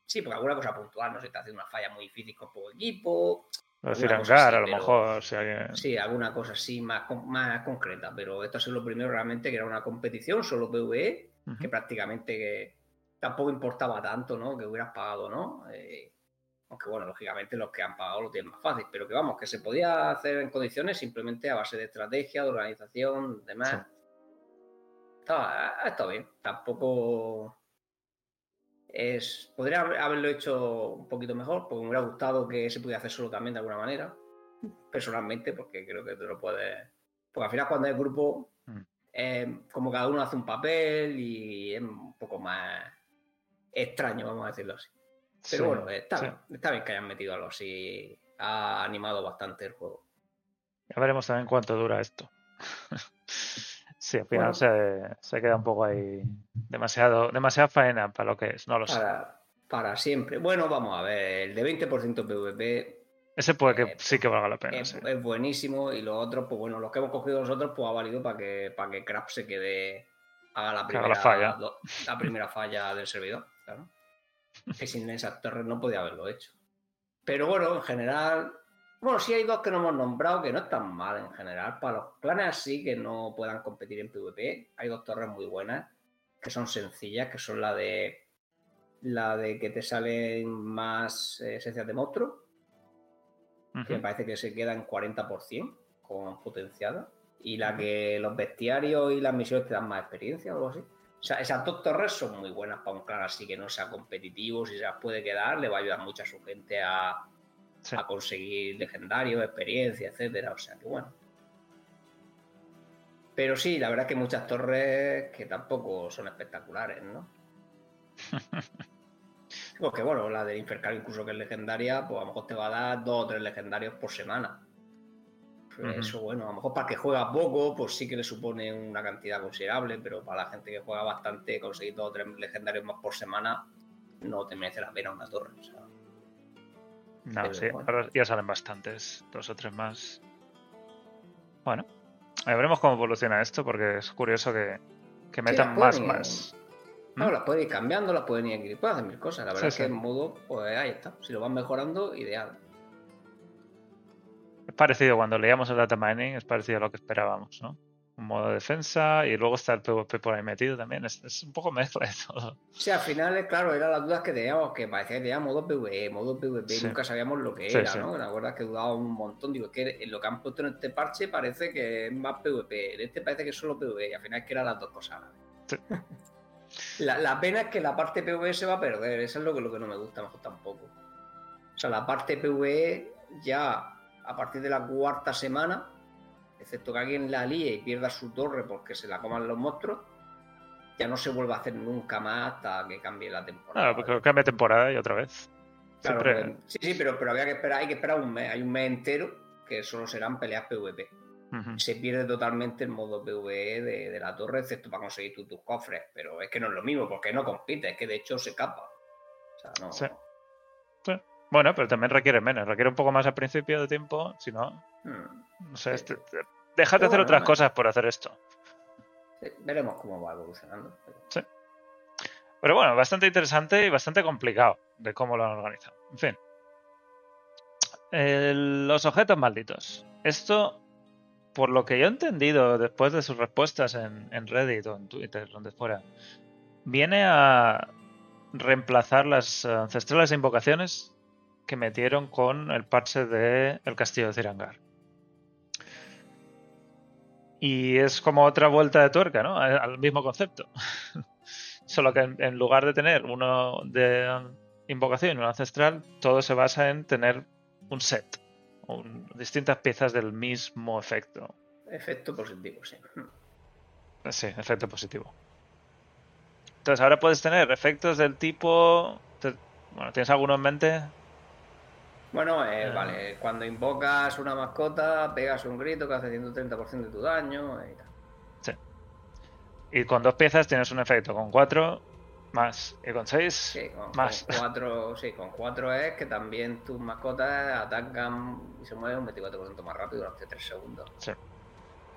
S2: Sí, porque alguna cosa puntual, no se está haciendo una falla muy difícil con poco equipo.
S1: Es decir, hangar,
S2: así,
S1: a lo
S2: pero-
S1: mejor, si alguien...
S2: Sí, alguna cosa así más, más concreta. Pero esto ha sido lo primero realmente que era una competición, solo PvE,
S1: Ujú.
S2: que prácticamente que tampoco importaba tanto, ¿no? Que hubieras pagado, ¿no? Eh, aunque bueno, lógicamente los que han pagado lo tienen más fácil, pero que vamos, que se podía hacer en condiciones simplemente a base de estrategia, de organización, demás.
S1: Sí.
S2: Estaba, ha estado bien. Tampoco es. Podría haber- haberlo hecho un poquito mejor, porque me hubiera gustado que se pudiera hacer solo también de alguna manera. Personalmente, porque creo que te lo puedes. Porque al final, cuando es grupo,
S1: Mm.
S2: eh, como cada uno hace un papel y es un poco más extraño, vamos a decirlo así. Pero
S1: Sí,
S2: bueno, está,
S1: sí.
S2: bien, está bien que hayan metido algo así. Ha animado bastante el juego.
S1: Ya veremos también cuánto dura esto. sí, al final
S2: Bueno.
S1: se, se queda un poco ahí demasiado, demasiada faena para lo que es, no lo sé.
S2: Para, siempre. Bueno, vamos a ver. El de 20% PvP
S1: Ese puede que
S2: eh,
S1: sí que valga la pena.
S2: es,
S1: sí.
S2: es buenísimo y los otros, pues bueno, los que hemos cogido nosotros, pues ha valido para que, para que Crap se quede, haga la
S1: haga
S2: primera,
S1: la falla.
S2: la primera falla del servidor, claro. Que sin esas torres no podía haberlo hecho. Pero bueno, en general, bueno, sí hay dos que no hemos nombrado que no están mal en general. Para los clanes así que no puedan competir en PvP, hay dos torres muy buenas que son sencillas, que son la de la de que te salen más eh, esencias de monstruo que me parece que se queda en 40% con potenciada. Y la que los bestiarios y las misiones te dan más experiencia o algo así. O sea, esas dos torres son muy buenas para un clan así que no sea competitivo. Si se las puede quedar, le va a ayudar mucho a su gente a,
S1: Sí.
S2: a conseguir legendarios, experiencia, etcétera. O sea, que bueno. Pero sí, la verdad es que muchas torres que tampoco son espectaculares, ¿no? Porque bueno, la del Infercal incluso que es legendaria, pues a lo mejor te va a dar dos o tres legendarios por semana. Eso bueno, a lo mejor para que juega poco, pues sí que le supone una cantidad considerable, pero para la gente que juega bastante, conseguir dos o tres legendarios más por semana no te merece la pena una torre. o sea.
S1: No,
S2: pero
S1: sí,
S2: bueno.
S1: ahora ya salen bastantes, dos o tres más. Bueno, ya veremos cómo evoluciona esto, porque es curioso que, que metan más,
S2: ir-
S1: más.
S2: No, las pueden ir cambiando, las pueden ir equipando, hacer mil cosas. La verdad
S1: Sí,
S2: es que en modo, pues ahí está. Si lo van mejorando, ideal.
S1: Es parecido cuando leíamos el data mining, es parecido a lo que esperábamos, ¿no? un modo de defensa y luego está el PvP por ahí metido también. Es, es un poco mezcla de todo.
S2: Sí, al final, eh, claro, eran las dudas que teníamos, que parecía que tenía modo PvE, modo PvP,
S1: Sí.
S2: nunca sabíamos lo que
S1: Sí,
S2: era,
S1: sí.
S2: ¿no? La verdad es que dudaba un montón. Digo, es que lo que han puesto en este parche parece que es más PvP, en este parece que es solo PvE, y al final es que eran las dos cosas. vez. La, la pena es que la parte PvE se va a perder, eso es lo que, lo que no me gusta, mejor tampoco. O sea, la parte PvE ya a partir de la cuarta semana, excepto que alguien la líe y pierda su torre porque se la coman los monstruos, ya no se vuelve a hacer nunca más hasta que cambie la temporada.
S1: Ah, porque cambia temporada y otra vez.
S2: Claro,
S1: Siempre.
S2: pues, sí, sí, pero, pero había que esperar, hay que esperar un mes, hay un mes entero que solo serán peleas PvP.
S1: Ujú.
S2: Se pierde totalmente el modo PvE de, de la torre, excepto para conseguir tú tus cofres, pero es que no es lo mismo, porque no compite, es que de hecho se capa. O sea, no.
S1: Sí. Bueno, pero también requiere menos. Requiere un poco más al principio de tiempo. Si no,
S2: Hmm.
S1: no sé.
S2: Sí.
S1: te-
S2: Pero
S1: hacer
S2: bueno,
S1: otras cosas por hacer esto.
S2: Sí, veremos cómo va evolucionando.
S1: Pero bueno, bastante interesante y bastante complicado de cómo lo han organizado. En fin. El- los objetos malditos. Esto, por lo que yo he entendido después de sus respuestas en, en Reddit o en Twitter, donde fuera, viene a reemplazar las ancestrales invocaciones que metieron con el parche de El Castillo de Cirangar. Y es como otra vuelta de tuerca, ¿no? Al mismo concepto. Solo que en, en lugar de tener uno de invocación y uno ancestral, todo se basa en tener un set. un- distintas piezas del mismo efecto.
S2: Efecto positivo, sí.
S1: Sí, efecto positivo. Entonces ahora puedes tener efectos del tipo... bueno, ¿tienes alguno en mente?
S2: Bueno, eh,
S1: Eh.
S2: vale, cuando invocas una mascota, pegas un grito que hace 130% de tu daño y tal.
S1: Y con dos piezas tienes un efecto. Con cuatro, más. Y con seis,
S2: Sí, con,
S1: más.
S2: con cuatro, sí, con cuatro es que también tus mascotas atacan y se mueven un 24% más rápido durante 3 segundos.
S1: Sí.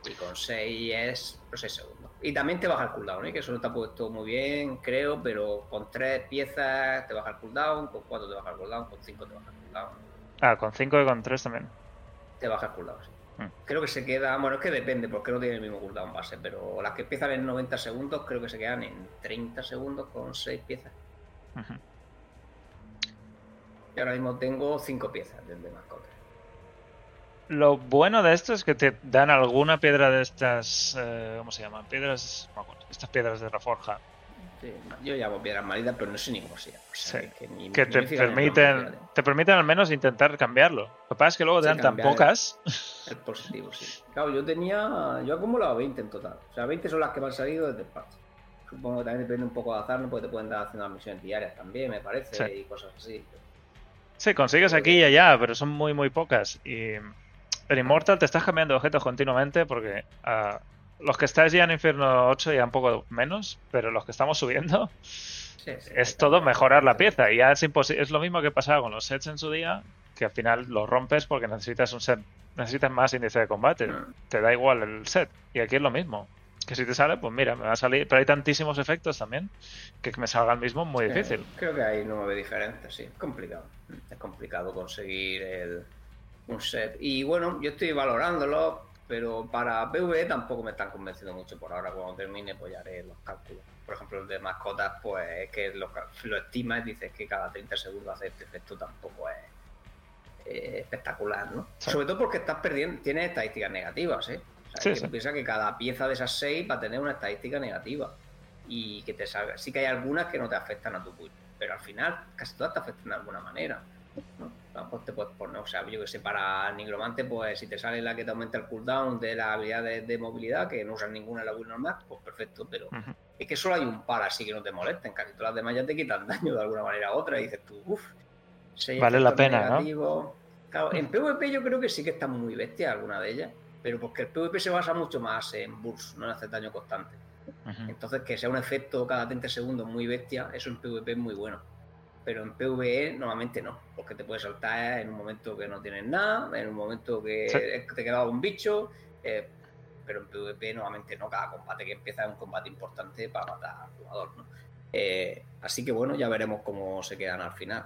S2: Y con 6 es pues, 6 segundos. Y también te baja el cooldown, ¿eh? que eso no ha puesto muy bien, creo, pero con 3 piezas te baja el cooldown, con 4 te baja el cooldown, con 5 te baja el cooldown.
S1: Ah, con cinco y con tres también.
S2: Te baja el cooldown, sí.
S1: Mm.
S2: Creo que se queda, bueno, es que depende, porque no tiene el mismo cooldown base, pero las que empiezan en 90 segundos creo que se quedan en 30 segundos con 6 piezas. Y ahora mismo tengo 5 piezas de, de mascota.
S1: Lo bueno de esto es que te dan alguna piedra de estas. eh, ¿Cómo se llaman? Piedras. no me acuerdo, estas piedras de reforja.
S2: Sí, yo llamo piedras malitas, pero no sé ni cómo se llama. O sea,
S1: Sí.
S2: que ni-
S1: Que
S2: ni
S1: te
S2: el
S1: permiten. Te permiten al menos intentar cambiarlo. Lo que pasa es que luego te dan tan
S2: el-
S1: pocas.
S2: El positivo, sí. Claro, yo tenía. Yo he acumulado 20 en total. O sea, 20 son las que me han salido desde el parche. Supongo que también depende un poco de azar, ¿no? Porque te pueden dar haciendo las misiones diarias también, me parece,
S1: Sí.
S2: y cosas así.
S1: Sí, consigues aquí y allá, pero son muy, muy pocas. Y en Immortal te estás cambiando de objetos continuamente porque ah, los que estáis ya en Infierno 8 ya un poco menos, pero los que estamos subiendo
S2: Sí, sí,
S1: es todo mejorar la pieza. Y ya es imposible. Es lo mismo que pasaba con los sets en su día, que al final los rompes porque necesitas un set, necesitas más índice de combate.
S2: Mm.
S1: Te da igual el set. Y aquí es lo mismo. Que si te sale, pues mira, me va a salir. Pero hay tantísimos efectos también que me salga el mismo muy
S2: Sí,
S1: difícil.
S2: Creo que hay nueve diferentes, sí. Es complicado. Es complicado conseguir el, un set. Y bueno, yo estoy valorándolo, pero para PvE tampoco me están convenciendo mucho por ahora. Cuando termine, pues ya haré los cálculos. Por ejemplo, el de mascotas, pues es que lo, lo estimas y dices que cada 30 segundos hace este efecto tampoco es eh, espectacular, ¿no?
S1: Sí.
S2: Sobre todo porque estás perdiendo, tienes estadísticas negativas, ¿eh? O sea,
S1: Sí,
S2: que
S1: sí.
S2: piensa que cada pieza de esas seis va a tener una estadística negativa y que te salga. Sí que hay algunas que no te afectan a tu build, pero al final casi todas te afectan de alguna manera. ¿no? A lo mejor te puedes poner, o sea, yo que sé, para Nigromante, pues si te sale la que te aumenta el cooldown de las habilidades de movilidad, que no usas ninguna en la build normal, pues perfecto, pero es que solo hay un par así que no te molesten, casi todas las demás ya te quitan daño de alguna manera u otra y dices tú, uff,
S1: Vale la pena, ¿no?
S2: ¿no? Claro, en PvP yo creo que sí que está muy bestia alguna de ellas, pero porque el PvP se basa mucho más en burst, no en hacer daño constante. Entonces, que sea un efecto cada 30 segundos muy bestia, eso en PvP es muy bueno. Pero en PvE normalmente no, porque te puedes saltar en un momento que no tienes nada, en un momento que
S1: Sí.
S2: te queda un bicho, eh, pero en PvP normalmente no, cada combate que empieza es un combate importante para matar al jugador. ¿no? Eh, así que bueno, ya veremos cómo se quedan al final.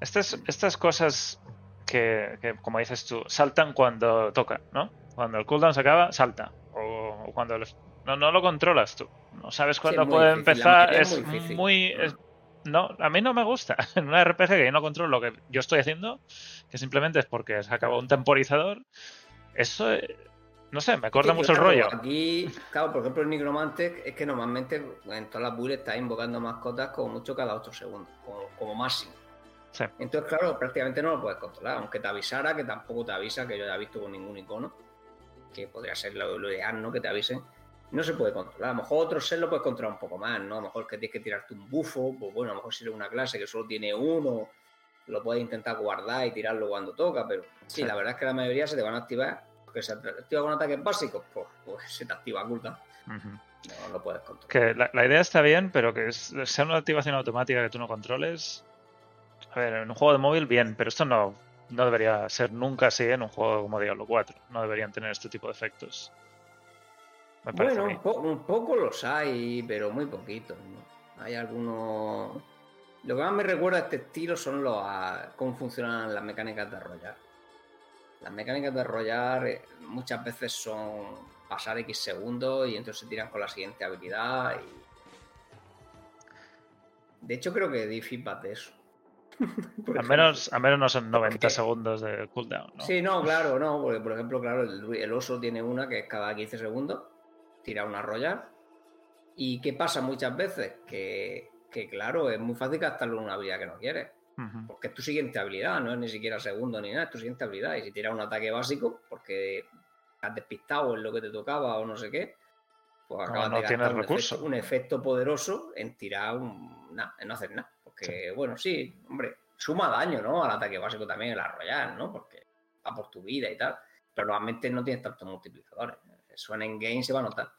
S1: Estas, estas cosas que, que, como dices tú, saltan cuando toca, ¿no? Cuando el cooldown se acaba, salta. O cuando le- no, no lo controlas tú. No sabes cuándo puede
S2: difícil,
S1: empezar. Es
S2: muy difícil.
S1: muy. es- no, a mí no me gusta. En una RPG que yo no controlo lo que yo estoy haciendo, que simplemente es porque se acabó un temporizador, eso. eh, no sé, me corta
S2: Sí,
S1: mucho el rollo.
S2: Aquí, claro, por ejemplo, el Nigromante es que normalmente en todas las builds estás invocando mascotas como mucho cada 8 segundos, como, como máximo.
S1: Sí.
S2: Entonces, claro, prácticamente no lo puedes controlar, aunque te avisara, que tampoco te avisa, que yo ya he visto con ningún icono, que podría ser lo, lo ideal, ¿no? Que te avisen. No se puede controlar. A lo mejor otro ser lo puedes controlar un poco más, ¿no? A lo mejor que tienes que tirarte un bufo, pues bueno, a lo mejor si eres una clase que solo tiene uno, lo puedes intentar guardar y tirarlo cuando toca, pero sí,
S1: Sí.
S2: la verdad es que la mayoría se te van a activar, porque se activa con ataques básicos, pues, pues se te activa.
S1: Ujú.
S2: No lo puedes controlar.
S1: Que la, la idea está bien, pero que es- sea una activación automática que tú no controles. A ver, en un juego de móvil, bien, pero esto no, no debería ser nunca así en un juego como Diablo 4. No deberían tener este tipo de efectos. Me
S2: Bueno, un, po- un poco los hay, pero muy poquitos. ¿no? Hay algunos. Lo que más me recuerda a este estilo son los a- cómo funcionan las mecánicas de arrollar. Las mecánicas de arrollar eh, muchas veces son pasar X segundos y entonces se tiran con la siguiente habilidad. Y... De hecho, creo que di feedback de eso.
S1: Al menos, al menos no son 90
S2: Porque-
S1: segundos de cooldown, ¿no?
S2: Sí, no, claro, no, porque por ejemplo, claro, el, el oso tiene una que es cada 15 segundos, tira una arrollar. ¿Y qué pasa muchas veces? Que, que, claro, es muy fácil gastarlo en una habilidad que no quieres,
S1: Ujú.
S2: porque es tu siguiente habilidad, no es ni siquiera segundo ni nada, es tu siguiente habilidad. Y si tiras un ataque básico, porque has despistado en lo que te tocaba o no sé qué, pues acabas
S1: no
S2: de gastar un efecto, un efecto poderoso en tirar un, nada, en no hacer nada. Porque, bueno, sí, hombre, suma daño, ¿no? Al ataque básico también, el arrollar, ¿no? Porque va por tu vida y tal. Pero normalmente no tienes tantos multiplicadores. Eso en game se va a notar.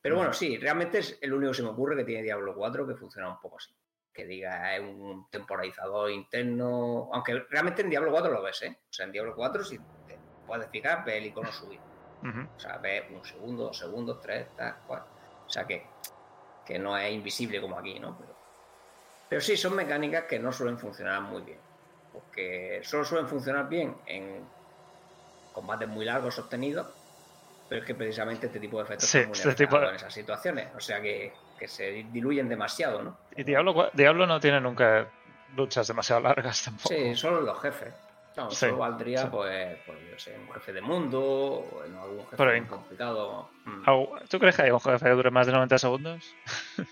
S2: Pero bueno, sí, realmente es el único que se me ocurre que tiene Diablo 4 que funciona un poco así. Que diga, es un temporalizador interno. Aunque realmente en Diablo 4 lo ves, ¿eh? O sea, en Diablo 4, si te puedes fijar, ves el icono subir. O sea, ves un segundo, dos segundos, tres, tal, cual. O sea que, que no es invisible como aquí, ¿no? Pero, pero sí, son mecánicas que no suelen funcionar muy bien. Porque solo suelen funcionar bien en combates muy largos, sostenidos. Pero es que precisamente este tipo de efectos
S1: Sí,
S2: son muy
S1: este tipo de-
S2: nerfeados en esas situaciones. O sea que, que se diluyen demasiado, ¿no?
S1: Y Diablo, Diablo no tiene nunca luchas demasiado largas tampoco.
S2: Sí, solo los jefes. No,
S1: Sí,
S2: solo valdría,
S1: sí.
S2: pues, pues, yo sé, un jefe de mundo o en algún jefe
S1: Pero
S2: muy
S1: en-
S2: complicado. Mm.
S1: ¿Tú crees que hay un jefe que dure más de 90 segundos?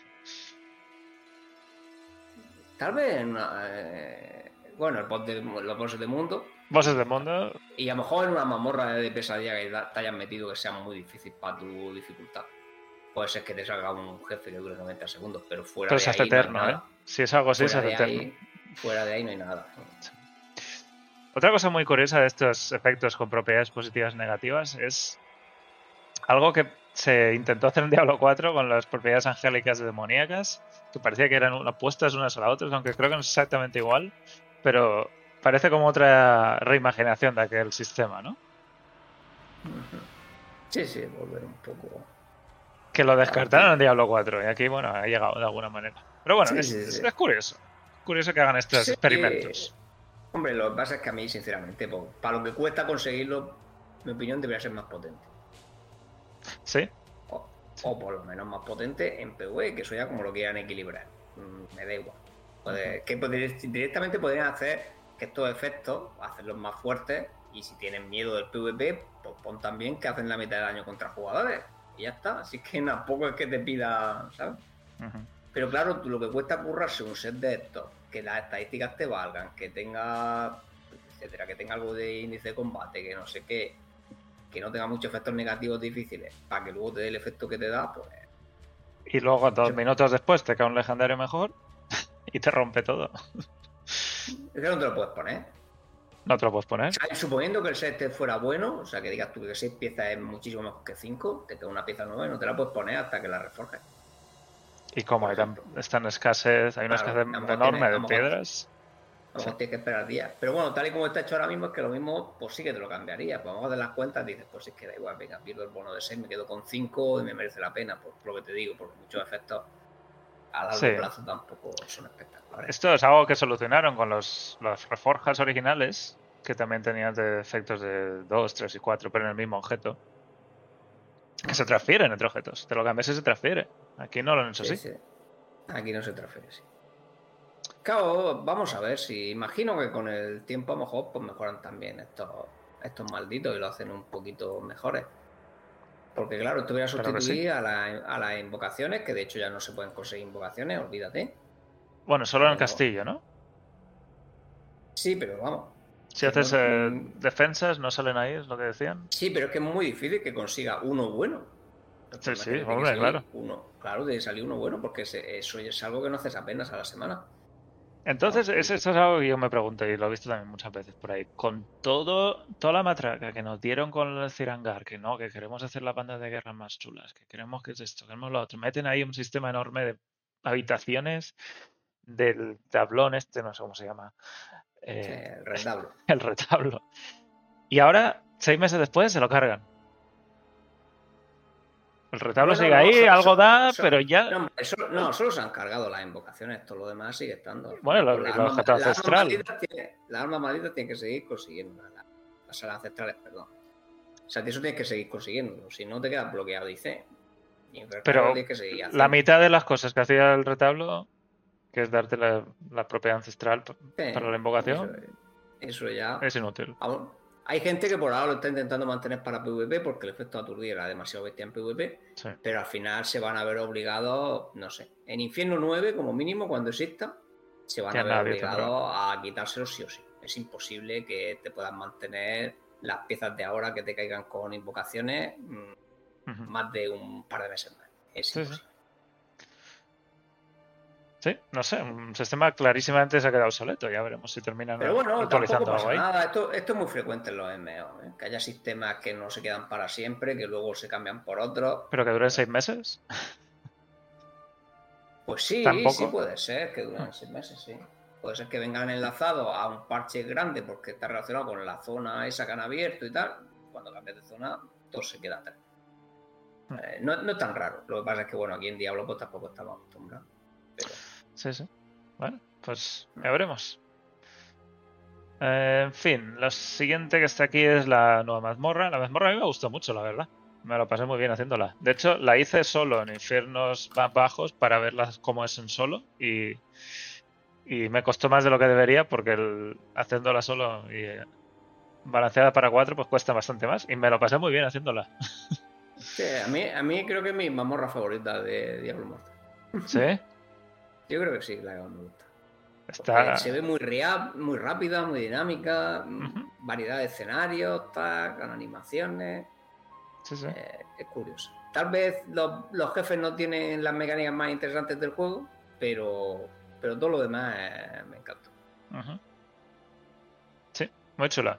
S2: Tal vez eh, bueno, el boss de- los bosses de mundo.
S1: Bosses de mundo,
S2: Y a lo mejor en una mazmorra de pesadilla que te hayan metido que sea muy difícil para tu dificultad. Puede ser que te salga un jefe que dure 90 segundos, pero fuera
S1: pero
S2: de ahí no hay
S1: eterno, ¿eh?
S2: nada.
S1: Si es algo así,
S2: de,
S1: eterno.
S2: ahí, fuera de ahí no hay nada.
S1: Otra cosa muy curiosa de estos efectos con propiedades positivas y negativas es algo que se intentó hacer en Diablo 4 con las propiedades angélicas y demoníacas, que parecía que eran opuestas unas a las otras, aunque creo que no es exactamente igual, pero parece como otra reimaginación de aquel sistema, ¿no?
S2: Sí, sí, volver un poco.
S1: Que lo descartaron en Diablo 4 y aquí, bueno, ha llegado de alguna manera. Pero bueno,
S2: Sí,
S1: es,
S2: sí,
S1: es-
S2: sí.
S1: es curioso. Curioso que hagan estos
S2: Sí,
S1: experimentos.
S2: Hombre, lo que pasa es que a mí, sinceramente, pues, para lo que cuesta conseguirlo, mi opinión debería ser más potente.
S1: ¿Sí?
S2: O, o por lo menos más potente en PvE, que eso ya como lo quieran equilibrar. Mm, Me da igual. Que podría- directamente podrían hacer que estos efectos, hacerlos más fuertes, y si tienen miedo del PvP, pues pon también que hacen la mitad de daño contra jugadores. Y ya está. Así que tampoco es que te pida, ¿sabes? Pero claro, tú lo que cuesta currarse un set de estos, que las estadísticas te valgan, que tenga, etcétera, que tenga algo de índice de combate, que no sé qué, que no tenga muchos efectos negativos difíciles, para que luego te dé el efecto que te da, pues
S1: Y luego, dos minutos después, te cae un legendario mejor y te rompe todo.
S2: Es que no te lo puedes poner.
S1: No te lo puedes poner.
S2: O sea, suponiendo que el set fuera bueno, o sea, que digas tú que seis piezas es muchísimo mejor que cinco, te queda una pieza nueva y no te la puedes poner hasta que la reforjes.
S1: Y tan, están escasez, hay una
S2: Claro,
S1: escasez enorme de piedras.
S2: A lo mejor tienes que esperar días. Pero bueno, tal y como está hecho ahora mismo, es que lo mismo, pues sí que te lo cambiaría. Pues vamos a hacer las cuentas, dices, pues es que da igual, venga, pierdo el bono de 6, me quedo con 5 y me merece la pena, por lo que te digo, porque muchos efectos a largo
S1: Sí.
S2: plazo tampoco son espectaculares.
S1: Esto es algo que solucionaron con los, las reforjas originales, que también tenían efectos de 2, 3 y 4, pero en el mismo objeto. Que se transfieren entre objetos. Te lo cambias y se transfiere. Aquí no lo han hecho
S2: Sí,
S1: así.
S2: sí. Aquí no se transfiere, sí. Claro, vamos a ver si imagino que con el tiempo a lo mejor pues mejoran también estos, estos malditos y lo hacen un poquito mejores. Porque claro, esto viene a
S1: sí.
S2: sustituir a, la- a las invocaciones, que de hecho ya no se pueden conseguir invocaciones, olvídate.
S1: Bueno, solo en el
S2: Pero-
S1: castillo, ¿no?
S2: Sí, pero vamos.
S1: Si haces
S2: no-
S1: eh, defensas, no salen ahí, es lo que decían.
S2: Sí, pero es que es muy difícil que consiga uno bueno.
S1: Sí, sí, hombre, claro.
S2: Uno, claro, de salir uno bueno, porque eso es algo que no haces apenas a la semana.
S1: Entonces, eso, eso es algo que yo me pregunto y lo he visto también muchas veces por ahí. Con todo, toda la matraca que nos dieron con el Cirangar, que no, que queremos hacer las bandas de guerra más chulas, que queremos que es esto, queremos lo otro, meten ahí un sistema enorme de habitaciones del tablón este, no sé cómo se llama, eh,
S2: el retablo.
S1: el retablo. Y ahora, seis meses después, se lo cargan. El retablo sigue
S2: no,
S1: ahí, algo da, pero ya...
S2: No, solo, no, solo se han cargado las invocaciones, todo lo demás sigue estando.
S1: Bueno, lo
S2: armas-
S1: objeto
S2: las armas
S1: ancestral.
S2: malditas tiene- tienen que seguir consiguiendo. la- Las alas ancestrales, perdón. O sea, eso tienes que seguir consiguiendo. Si no te quedas bloqueado, dice.
S1: Pero
S2: que
S1: La mitad de las cosas que hacía el retablo, que es darte la, la propiedad ancestral
S2: Sí,
S1: para la invocación,
S2: Eso, eso ya.
S1: es inútil.
S2: Aún- Hay gente que por ahora lo está intentando mantener para PvP porque el efecto aturdir era demasiado bestia en PvP,
S1: Sí.
S2: pero al final se van a ver obligados, no sé, en Infierno 9 como mínimo cuando exista, se van a ver obligados a quitárselo sí o sí. Es imposible que te puedas mantener las piezas de ahora que te caigan con invocaciones mm, más de un par de meses más. Es
S1: sí.
S2: imposible.
S1: Sí, no sé, un sistema clarísimamente se ha quedado obsoleto. Ya veremos si terminan
S2: Pero bueno,
S1: actualizando
S2: tampoco
S1: algo ahí.
S2: nada. Esto, esto es muy frecuente en los MMO, ¿eh? que haya sistemas que no se quedan para siempre, que luego se cambian por otros.
S1: Pero que dure seis meses.
S2: Pues sí,
S1: Tampoco.
S2: sí puede ser que duren seis meses, sí. Puede ser que vengan enlazados a un parche grande porque está relacionado con la zona esa que han abierto y tal. Cuando cambias de zona, todo se queda atrás.
S1: Hmm.
S2: Eh, no, no es tan raro. Lo que pasa es que, bueno, aquí en Diablo pues tampoco estamos acostumbrados. Pero,
S1: Sí, sí. Bueno, pues ya veremos. Eh, en fin, lo siguiente que está aquí es la nueva mazmorra. La mazmorra a mí me gustó mucho, la verdad. Me lo pasé muy bien haciéndola. De hecho, la hice solo en infiernos más bajos para verla cómo es en solo. Y, y me costó más de lo que debería porque el, haciéndola solo y eh, balanceada para cuatro pues cuesta bastante más. Y me lo pasé muy bien haciéndola.
S2: sí, a, mí, a mí creo que es mi mazmorra favorita de Diablo Mortal.
S1: ¿Sí?
S2: Yo creo que sí, la que más me gusta.
S1: Está...
S2: Se ve muy, rea- muy rápida, muy dinámica, variedad de escenarios, tal, con animaciones.
S1: Sí, sí.
S2: Eh, es curioso. Tal vez los, los jefes no tienen las mecánicas más interesantes del juego, pero, pero todo lo demás eh, me encanta.
S1: Sí, muy chula.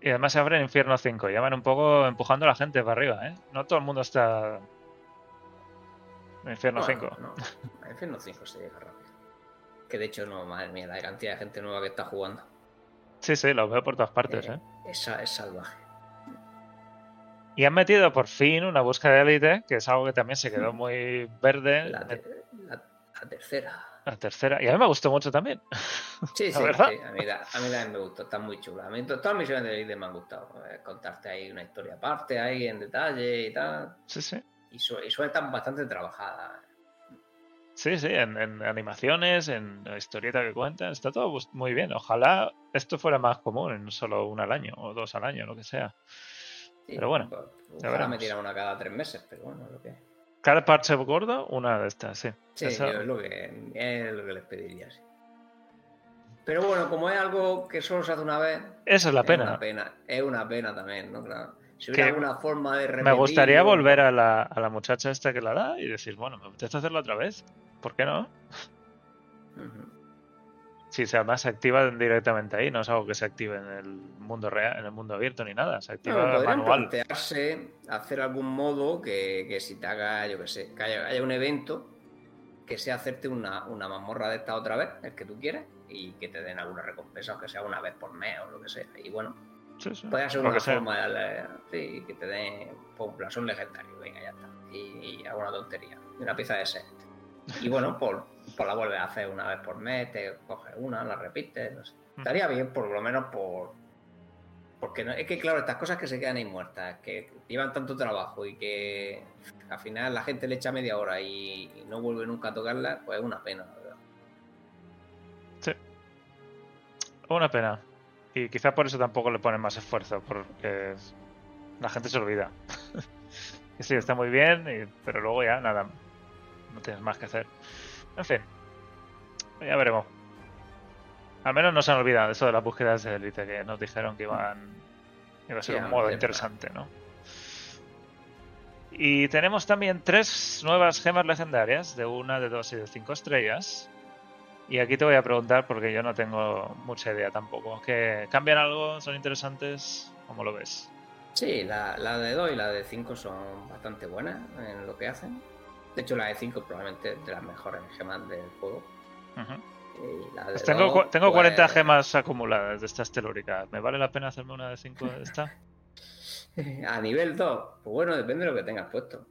S1: Y además se abre en Infierno 5. Ya van un poco empujando a la gente para arriba, ¿eh? No todo el mundo está en Infierno
S2: Bueno,
S1: 5.
S2: No, a Infierno 5 se llega rápido. Que de hecho, no, madre mía, la cantidad de gente nueva que está jugando
S1: Sí, sí, lo veo por todas partes,
S2: eh,
S1: ¿eh?
S2: es, sa- es salvaje.
S1: Y han metido por fin una búsqueda de élite, que es algo que también se quedó muy verde.
S2: La, te- la- la tercera.
S1: La tercera. Y a mí me gustó mucho también.
S2: Sí,
S1: ¿La
S2: sí,
S1: verdad?
S2: sí, a mí, la- a mí también me gustó, está muy chula. A mí to- todas las misiones de Elite me han gustado. eh, contarte ahí una historia aparte, ahí en detalle y tal.
S1: Sí, sí.
S2: Y, su- y suelen estar bastante trabajadas.
S1: Sí, sí, en, en animaciones, en la historieta que cuentan, está todo muy bien. Ojalá esto fuera más común, en solo una al año o dos al año, lo que sea.
S2: Sí,
S1: Pero bueno,
S2: pues,
S1: ya
S2: Ojalá me tiran una cada tres meses, pero bueno, lo que.
S1: Cada parche gordo, una de estas, sí.
S2: Sí, yo es lo que es lo que les pediría, sí. Pero bueno, como es algo que solo se hace una vez,
S1: Esa es la
S2: es
S1: pena.
S2: una pena. Es una pena también, ¿no? Claro. Si hubiera alguna forma de
S1: Me gustaría volver a la, a la muchacha esta que la da y decir, bueno, me apetece hacerlo otra vez. ¿Por qué no? Si se además se activa directamente ahí, no es algo que se active en el mundo real, en el mundo abierto ni nada, se
S2: No,
S1: activa
S2: podrían
S1: manual.
S2: plantearse hacer algún modo que, que si te haga, yo que sé, que haya, haya un evento que sea hacerte una, una mazmorra de esta otra vez, el que tú quieres, y que te den alguna recompensa, aunque sea una vez por mes o lo que sea. Y bueno,
S1: Sí, sí,
S2: puede ser una forma de darle- sí, que te den pues, un legendario, venga, ya está. Y, y alguna tontería, una pieza de set. Y bueno, por, por la vuelves a hacer una vez por mes, te coges una, la repites, no sé. Estaría bien, por lo menos por, Porque no, es que, claro, estas cosas que se quedan ahí muertas, que llevan tanto trabajo y que al final la gente le echa media hora y, y no vuelve nunca a tocarlas, pues es una pena, la verdad.
S1: Sí. Una pena. Y quizá por eso tampoco le ponen más esfuerzo, porque la gente se olvida. sí, está muy bien, y- pero luego ya nada, no tienes más que hacer. En fin, ya veremos. Al menos no se han olvidado de eso de las búsquedas de élite, que nos dijeron que iban iba a ser un modo interesante, ¿no? Y tenemos también tres nuevas gemas legendarias, de una, de dos y de cinco estrellas. Y aquí te voy a preguntar porque yo no tengo mucha idea tampoco. ¿Que cambian algo? ¿Son interesantes? ¿Cómo lo ves?
S2: Sí, la, la de 2 y la de 5 son bastante buenas en lo que hacen. De hecho, la de 5 probablemente de las mejores gemas del juego.
S1: Ujú.
S2: Y la de
S1: Pues tengo,
S2: 2,
S1: cu- tengo 40
S2: pues,
S1: gemas acumuladas de estas telúricas. ¿Me vale la pena hacerme una de 5 de esta?
S2: A nivel 2, pues bueno, depende de lo que tengas puesto.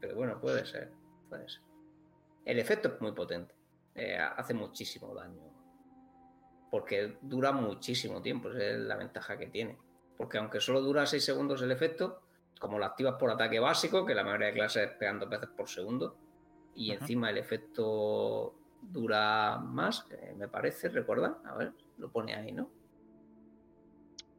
S2: Pero bueno, puede ser. Puede ser. El efecto es muy potente. Eh, hace muchísimo daño. Porque dura muchísimo tiempo. Esa es la ventaja que tiene. Porque aunque solo dura 6 segundos el efecto, como lo activas por ataque básico, que la mayoría de clases pegan dos veces por segundo, y encima el efecto dura más, eh, me parece, ¿recuerda? A ver, lo pone ahí, ¿no?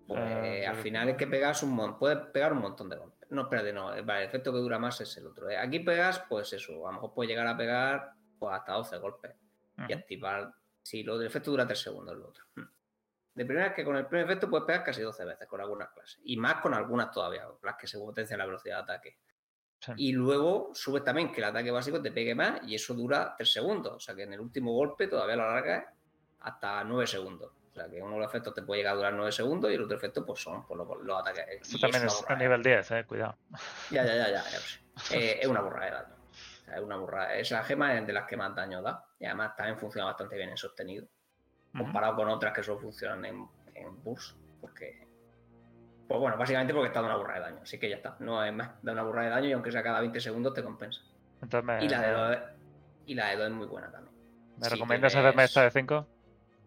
S2: Pues
S1: Eh,
S2: al final es que pegas un montón, puedes pegar un montón de golpes. No, espérate, no, vale, el efecto que dura más es el otro. eh. Aquí pegas, pues eso, a lo mejor puedes llegar a pegar pues, hasta 12 golpes y activar. Si lo del efecto dura 3 segundos, el otro. Hmm. De primera es que con el primer efecto puedes pegar casi 12 veces con algunas clases. Y más con algunas todavía, las que se potencia la velocidad de ataque.
S1: Sí.
S2: Y luego subes también que el ataque básico te pegue más y eso dura 3 segundos. O sea que en el último golpe todavía lo alargas hasta 9 segundos. O sea que uno de los efectos te puede llegar a durar 9 segundos y el otro efecto pues son por los, los ataques.
S1: Esto
S2: Y
S1: también es a nivel 10, eh, cuidado.
S2: Ya, ya, ya, ya, lo. Eh, es una burrada de daño. O sea, es una burrada. Esa gema es de las que más daño da. Y además también funciona bastante bien en sostenido. Comparado con otras que solo funcionan en, en burst. Porque. Pues bueno, básicamente porque está dando una burra de daño. Así que ya está. No es más. Da una burra de daño y aunque sea cada 20 segundos te compensa.
S1: Entonces me,
S2: Y la de dos, y la de dos es muy buena también.
S1: ¿me
S2: Si
S1: recomiendas
S2: tienes-
S1: hacerme esta de 5?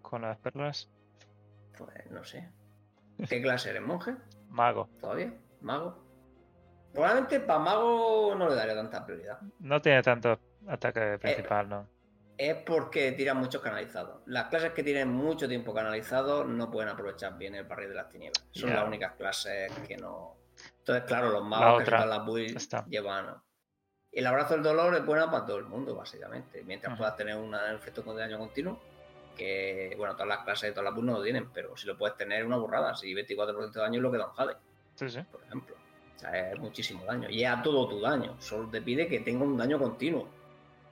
S1: Con las perlas.
S2: Pues no sé. ¿Qué clase eres, monje?
S1: Mago.
S2: ¿Todavía? ¿Mago? Probablemente para mago no le daría tanta prioridad.
S1: No tiene tanto ataque principal, ¿no?
S2: Es porque tiran muchos canalizados. Las clases que tienen mucho tiempo canalizado no pueden aprovechar bien el barril de las tinieblas. Son
S1: Ya.
S2: las únicas clases que no. Entonces, claro, los magos que sacan las builds llevan. El abrazo del dolor es buena para todo el mundo, básicamente. Mientras
S1: Ujú.
S2: puedas tener un efecto de daño continuo, que bueno, todas las clases de todas las builds no lo tienen, pero si lo puedes tener, una burrada. Si 24% de daño es lo que da un Jade,
S1: Sí, sí.
S2: por ejemplo. O sea, es muchísimo daño. Y es a todo tu daño. Solo te pide que tenga un daño continuo.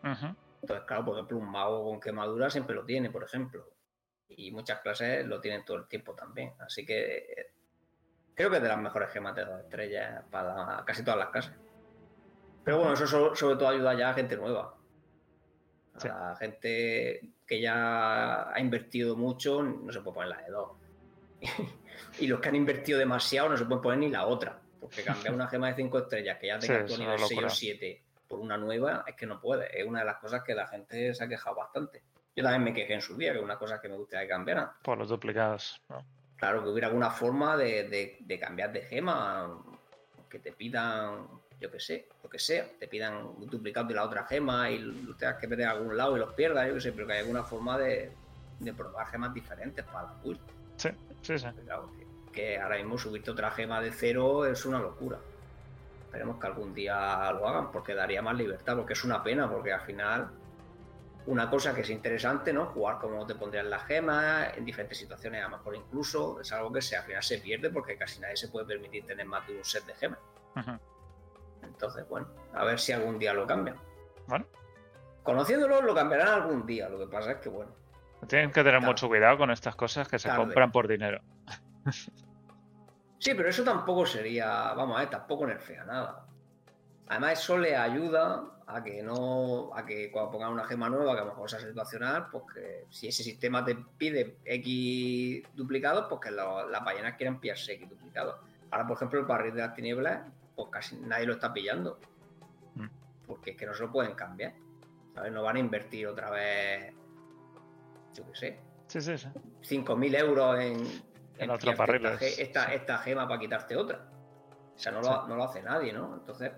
S1: Ujú.
S2: Entonces, claro, por ejemplo, un mago con quemadura siempre lo tiene, por ejemplo. Y muchas clases lo tienen todo el tiempo también. Así que eh, creo que es de las mejores gemas de dos estrellas para casi todas las clases. Pero bueno, eso so- sobre todo ayuda ya a gente nueva. A
S1: Sí.
S2: gente que ya ha invertido mucho, no se puede poner la de dos. y los que han invertido demasiado no se pueden poner ni la otra. Porque cambiar una gema de 5 estrellas que ya
S1: Sí,
S2: tenga
S1: es
S2: tu nivel 6
S1: locura.
S2: o 7 por una nueva, es que no puede. Es una de las cosas que la gente se ha quejado bastante. Yo también me quejé en su día, que es una cosa que me gustaría que cambiaran.
S1: Por los duplicados. ¿no?
S2: Claro, que hubiera alguna forma de, de- de cambiar de gema, que te pidan, yo qué sé, lo que sea, te pidan un duplicado de la otra gema y lo tengas que meter a algún lado y los pierdas, yo qué sé, pero que haya alguna forma de, de probar gemas diferentes para la build.
S1: Sí, sí, sí.
S2: Claro, que, que ahora mismo subirte otra gema de cero es una locura. Esperemos que algún día lo hagan porque daría más libertad, porque es una pena, porque al final una cosa que es interesante, ¿no? Jugar como te pondrían las gemas, en diferentes situaciones, a lo mejor incluso, es algo que se, al final se pierde porque casi nadie se puede permitir tener más de un set de gemas. Entonces, bueno, a ver si algún día lo cambian.
S1: Bueno,
S2: Conociéndolo, lo cambiarán algún día. Lo que pasa es que, bueno,
S1: tienen que tener mucho cuidado con estas cosas que se
S2: Tarde.
S1: compran por dinero.
S2: Sí, pero eso tampoco sería, vamos a ver, tampoco nerfea nada. Además, eso le ayuda a que no, a que cuando pongan una gema nueva, que a lo mejor sea situacional, pues que si ese sistema te pide X duplicados, pues que lo- las ballenas quieran pillarse X duplicados. Ahora, por ejemplo, el barril de las tinieblas, pues casi nadie lo está pillando.
S1: Mm.
S2: Porque es que no se lo pueden cambiar. ¿sabes? No van a invertir otra vez, yo qué sé,
S1: Sí, sí, sí.
S2: 5.000 euros en,
S1: En otro barril.
S2: Esta, esta, gema para quitarte otra. O sea, no lo, no lo hace nadie, ¿no? Entonces,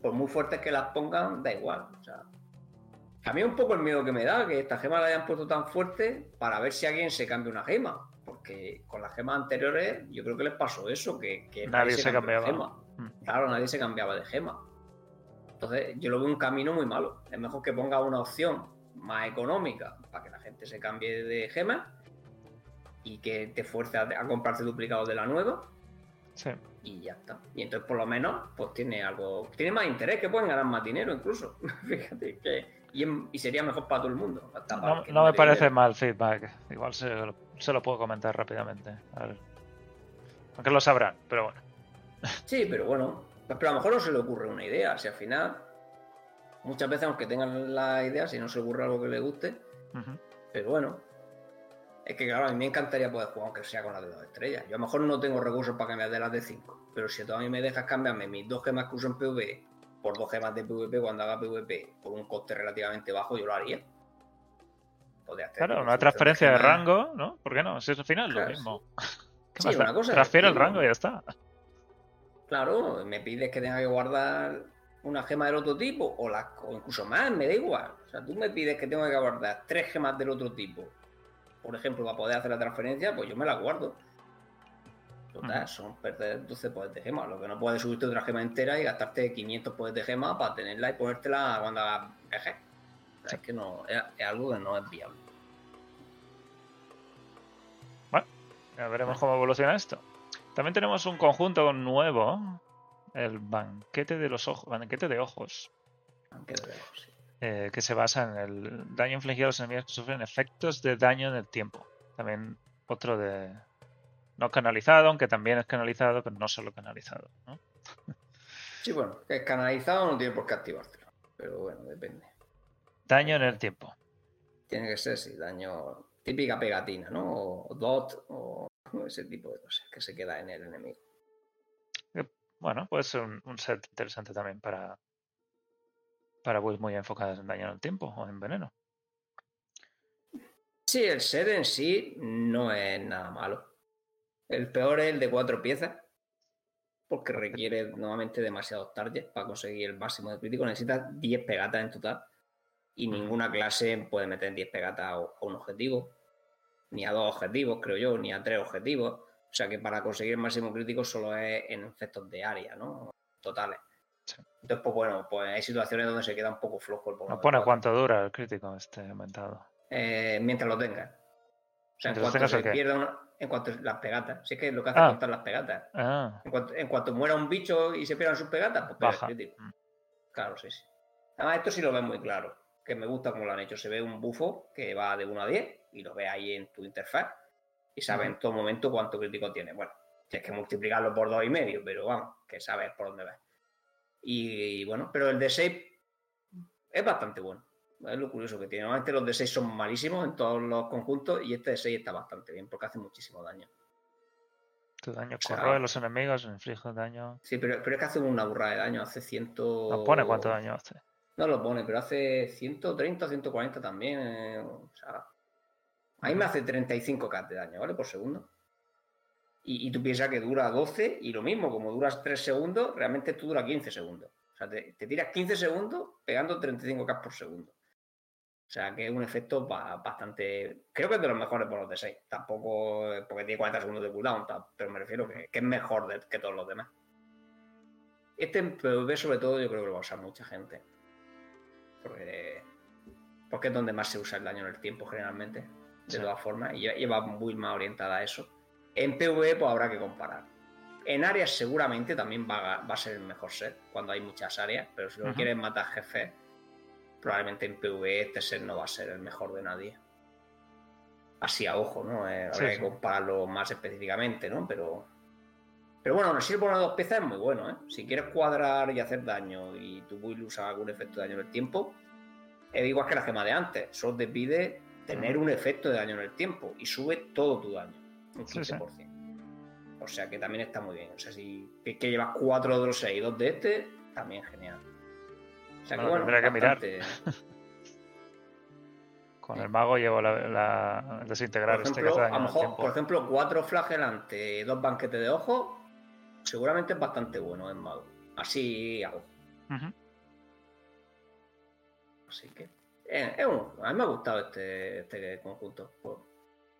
S2: por muy fuertes que las pongan, da igual. O sea, a mí es un poco el miedo que me da que esta gema la hayan puesto tan fuerte para ver si alguien se cambia una gema. Porque con las gemas anteriores yo creo que les pasó eso, que,
S1: nadie, se, cambiaba.
S2: De gema. Mm. Claro, nadie se cambiaba de gema. Entonces yo lo veo un camino muy malo. Es mejor que ponga una opción más económica para que la gente se cambie de gema y que te fuerce a, a comprarse duplicados de la nueva.
S1: Sí.
S2: Y ya está. Y entonces por lo menos pues tiene algo, tiene más interés, que pueden ganar más dinero incluso. Fíjate que y, sería mejor para todo el mundo.
S1: no, me parece mal feedback. Igual se, lo puedo comentar rápidamente. Aunque lo sabrán, pero bueno.
S2: Sí, pero bueno. Pero a lo mejor no se le ocurre una idea. Si al final, muchas veces, aunque tengan la idea, si no se ocurre algo que le guste. Pero bueno. Es que claro, a mí me encantaría poder jugar aunque sea con las de dos estrellas. Yo a lo mejor no tengo recursos para cambiar de las de 5. Pero si tú a mí me dejas cambiarme mis dos gemas que uso en PvE por dos gemas de PvP cuando haga PvP por un coste relativamente bajo, yo lo haría.
S1: claro, una transferencia de rango, ¿no? ¿Por qué no? Si es al final lo mismo.
S2: sí, una cosa
S1: Transfiero el rango y ya está.
S2: Claro, me pides que tenga que guardar una gema del otro tipo o, las, o incluso más, me da igual. O sea, tú me pides que tenga que guardar tres gemas del otro tipo, por ejemplo, para poder hacer la transferencia, pues yo me la guardo son perder 12 poderes de gema. Lo que no puedes subirte otra gema entera y gastarte 500 poderes de gema para tenerla y ponértela cuando hagas viaje. Es que no, es, algo que no es viable.
S1: Bueno, ya veremos cómo evoluciona esto. También tenemos un conjunto nuevo, el banquete de los ojos, banquete de ojos.
S2: Banquete de ojos, sí.
S1: Eh, que se basa en el daño infligido a los enemigos que sufren efectos de daño en el tiempo. También otro de, no canalizado, aunque también es canalizado, pero no solo canalizado. ¿no?
S2: Sí, bueno, que es canalizado no tiene por qué activártelo. Pero bueno, depende.
S1: Daño en el tiempo.
S2: Tiene que ser, sí, daño típica pegatina, ¿no? O dot o ese tipo de cosas que se queda en el enemigo.
S1: Eh, bueno, puede ser un, set interesante también para, para builds muy enfocadas en daño en el tiempo o en veneno.
S2: Sí, el set en sí no es nada malo. El peor es el de cuatro piezas, porque requiere nuevamente demasiados targets para conseguir el máximo de crítico. Necesitas 10 pegatas en total y ninguna clase puede meter 10 pegatas a un objetivo, ni a dos objetivos, creo yo, ni a tres objetivos. O sea que para conseguir el máximo crítico solo es en efectos de área, ¿no? Totales. Entonces, pues bueno, pues hay situaciones donde se queda un poco flojo el
S1: ¿No pone cuánto dura el crítico este aumentado?
S2: Eh, mientras lo tengas. O sea, en cuanto se pierda una, en cuanto las pegatas. Si es que lo que hace
S1: ah.
S2: es contar las pegatas.
S1: Ah.
S2: En, cuanto, muera un bicho y se pierdan sus pegatas, pues
S1: Baja. Mm.
S2: Claro, sí, sí. Además, esto sí lo ves muy claro. Que me gusta como lo han hecho. Se ve un bufo que va de 1 a 10 y lo ves ahí en tu interfaz y sabes en todo momento cuánto crítico tiene. Bueno, tienes que multiplicarlo por dos y medio, pero vamos, que sabes por dónde vas. Y, bueno, pero el de 6 es bastante bueno. Es lo curioso que tiene. Normalmente los de 6 son malísimos en todos los conjuntos y este de 6 está bastante bien porque hace muchísimo daño.
S1: Tu daño o corroe los enemigos, inflige daño.
S2: Sí, pero, pero, es que hace una burrada de daño. Hace 100.
S1: No pone cuánto daño hace.
S2: No lo pone, pero hace 130 o 140 también. Eh, o sea, a mí me hace 35k de daño, ¿vale? Por segundo. Y, y, tú piensas que dura 12 y lo mismo, como duras 3 segundos, realmente tú dura 15 segundos. O sea, te, te tiras 15 segundos pegando 35k por segundo. O sea, que es un efecto bastante. Creo que es de los mejores por los de 6. Tampoco porque tiene 40 segundos de cooldown, pero me refiero que, que es mejor que todos los demás. Este en PvP, sobre todo, yo creo que lo va a usar mucha gente. Porque, porque es donde más se usa el daño en el tiempo, generalmente. De todas formas, y lleva muy más orientada a eso. En PvE, pues habrá que comparar. En áreas, seguramente también va a, va a ser el mejor set, cuando hay muchas áreas, pero si no quieres matar jefes probablemente en PvE este set no va a ser el mejor de nadie. Así a ojo, ¿no? Eh, habría que compararlo más específicamente, ¿no? Pero. Pero bueno, así el de dos piezas es muy bueno, ¿eh? Si quieres cuadrar y hacer daño y tu build usa algún efecto de daño en el tiempo, es igual que la gema de antes. Solo te pide tener un efecto de daño en el tiempo y sube todo tu daño, un 15%. O sea que también está muy bien. O sea, si que, que llevas cuatro de los seis y dos de este, también genial. O sea que, bueno,
S1: que mirar. Con el mago llevo la, la- desintegrar
S2: Por
S1: este que
S2: a lo mejor, por ejemplo, cuatro flagelantes, dos banquetes de ojos, seguramente es bastante bueno en mago. Así hago.
S1: Ujú.
S2: Así que. eh, un- a mí me ha gustado este, este conjunto.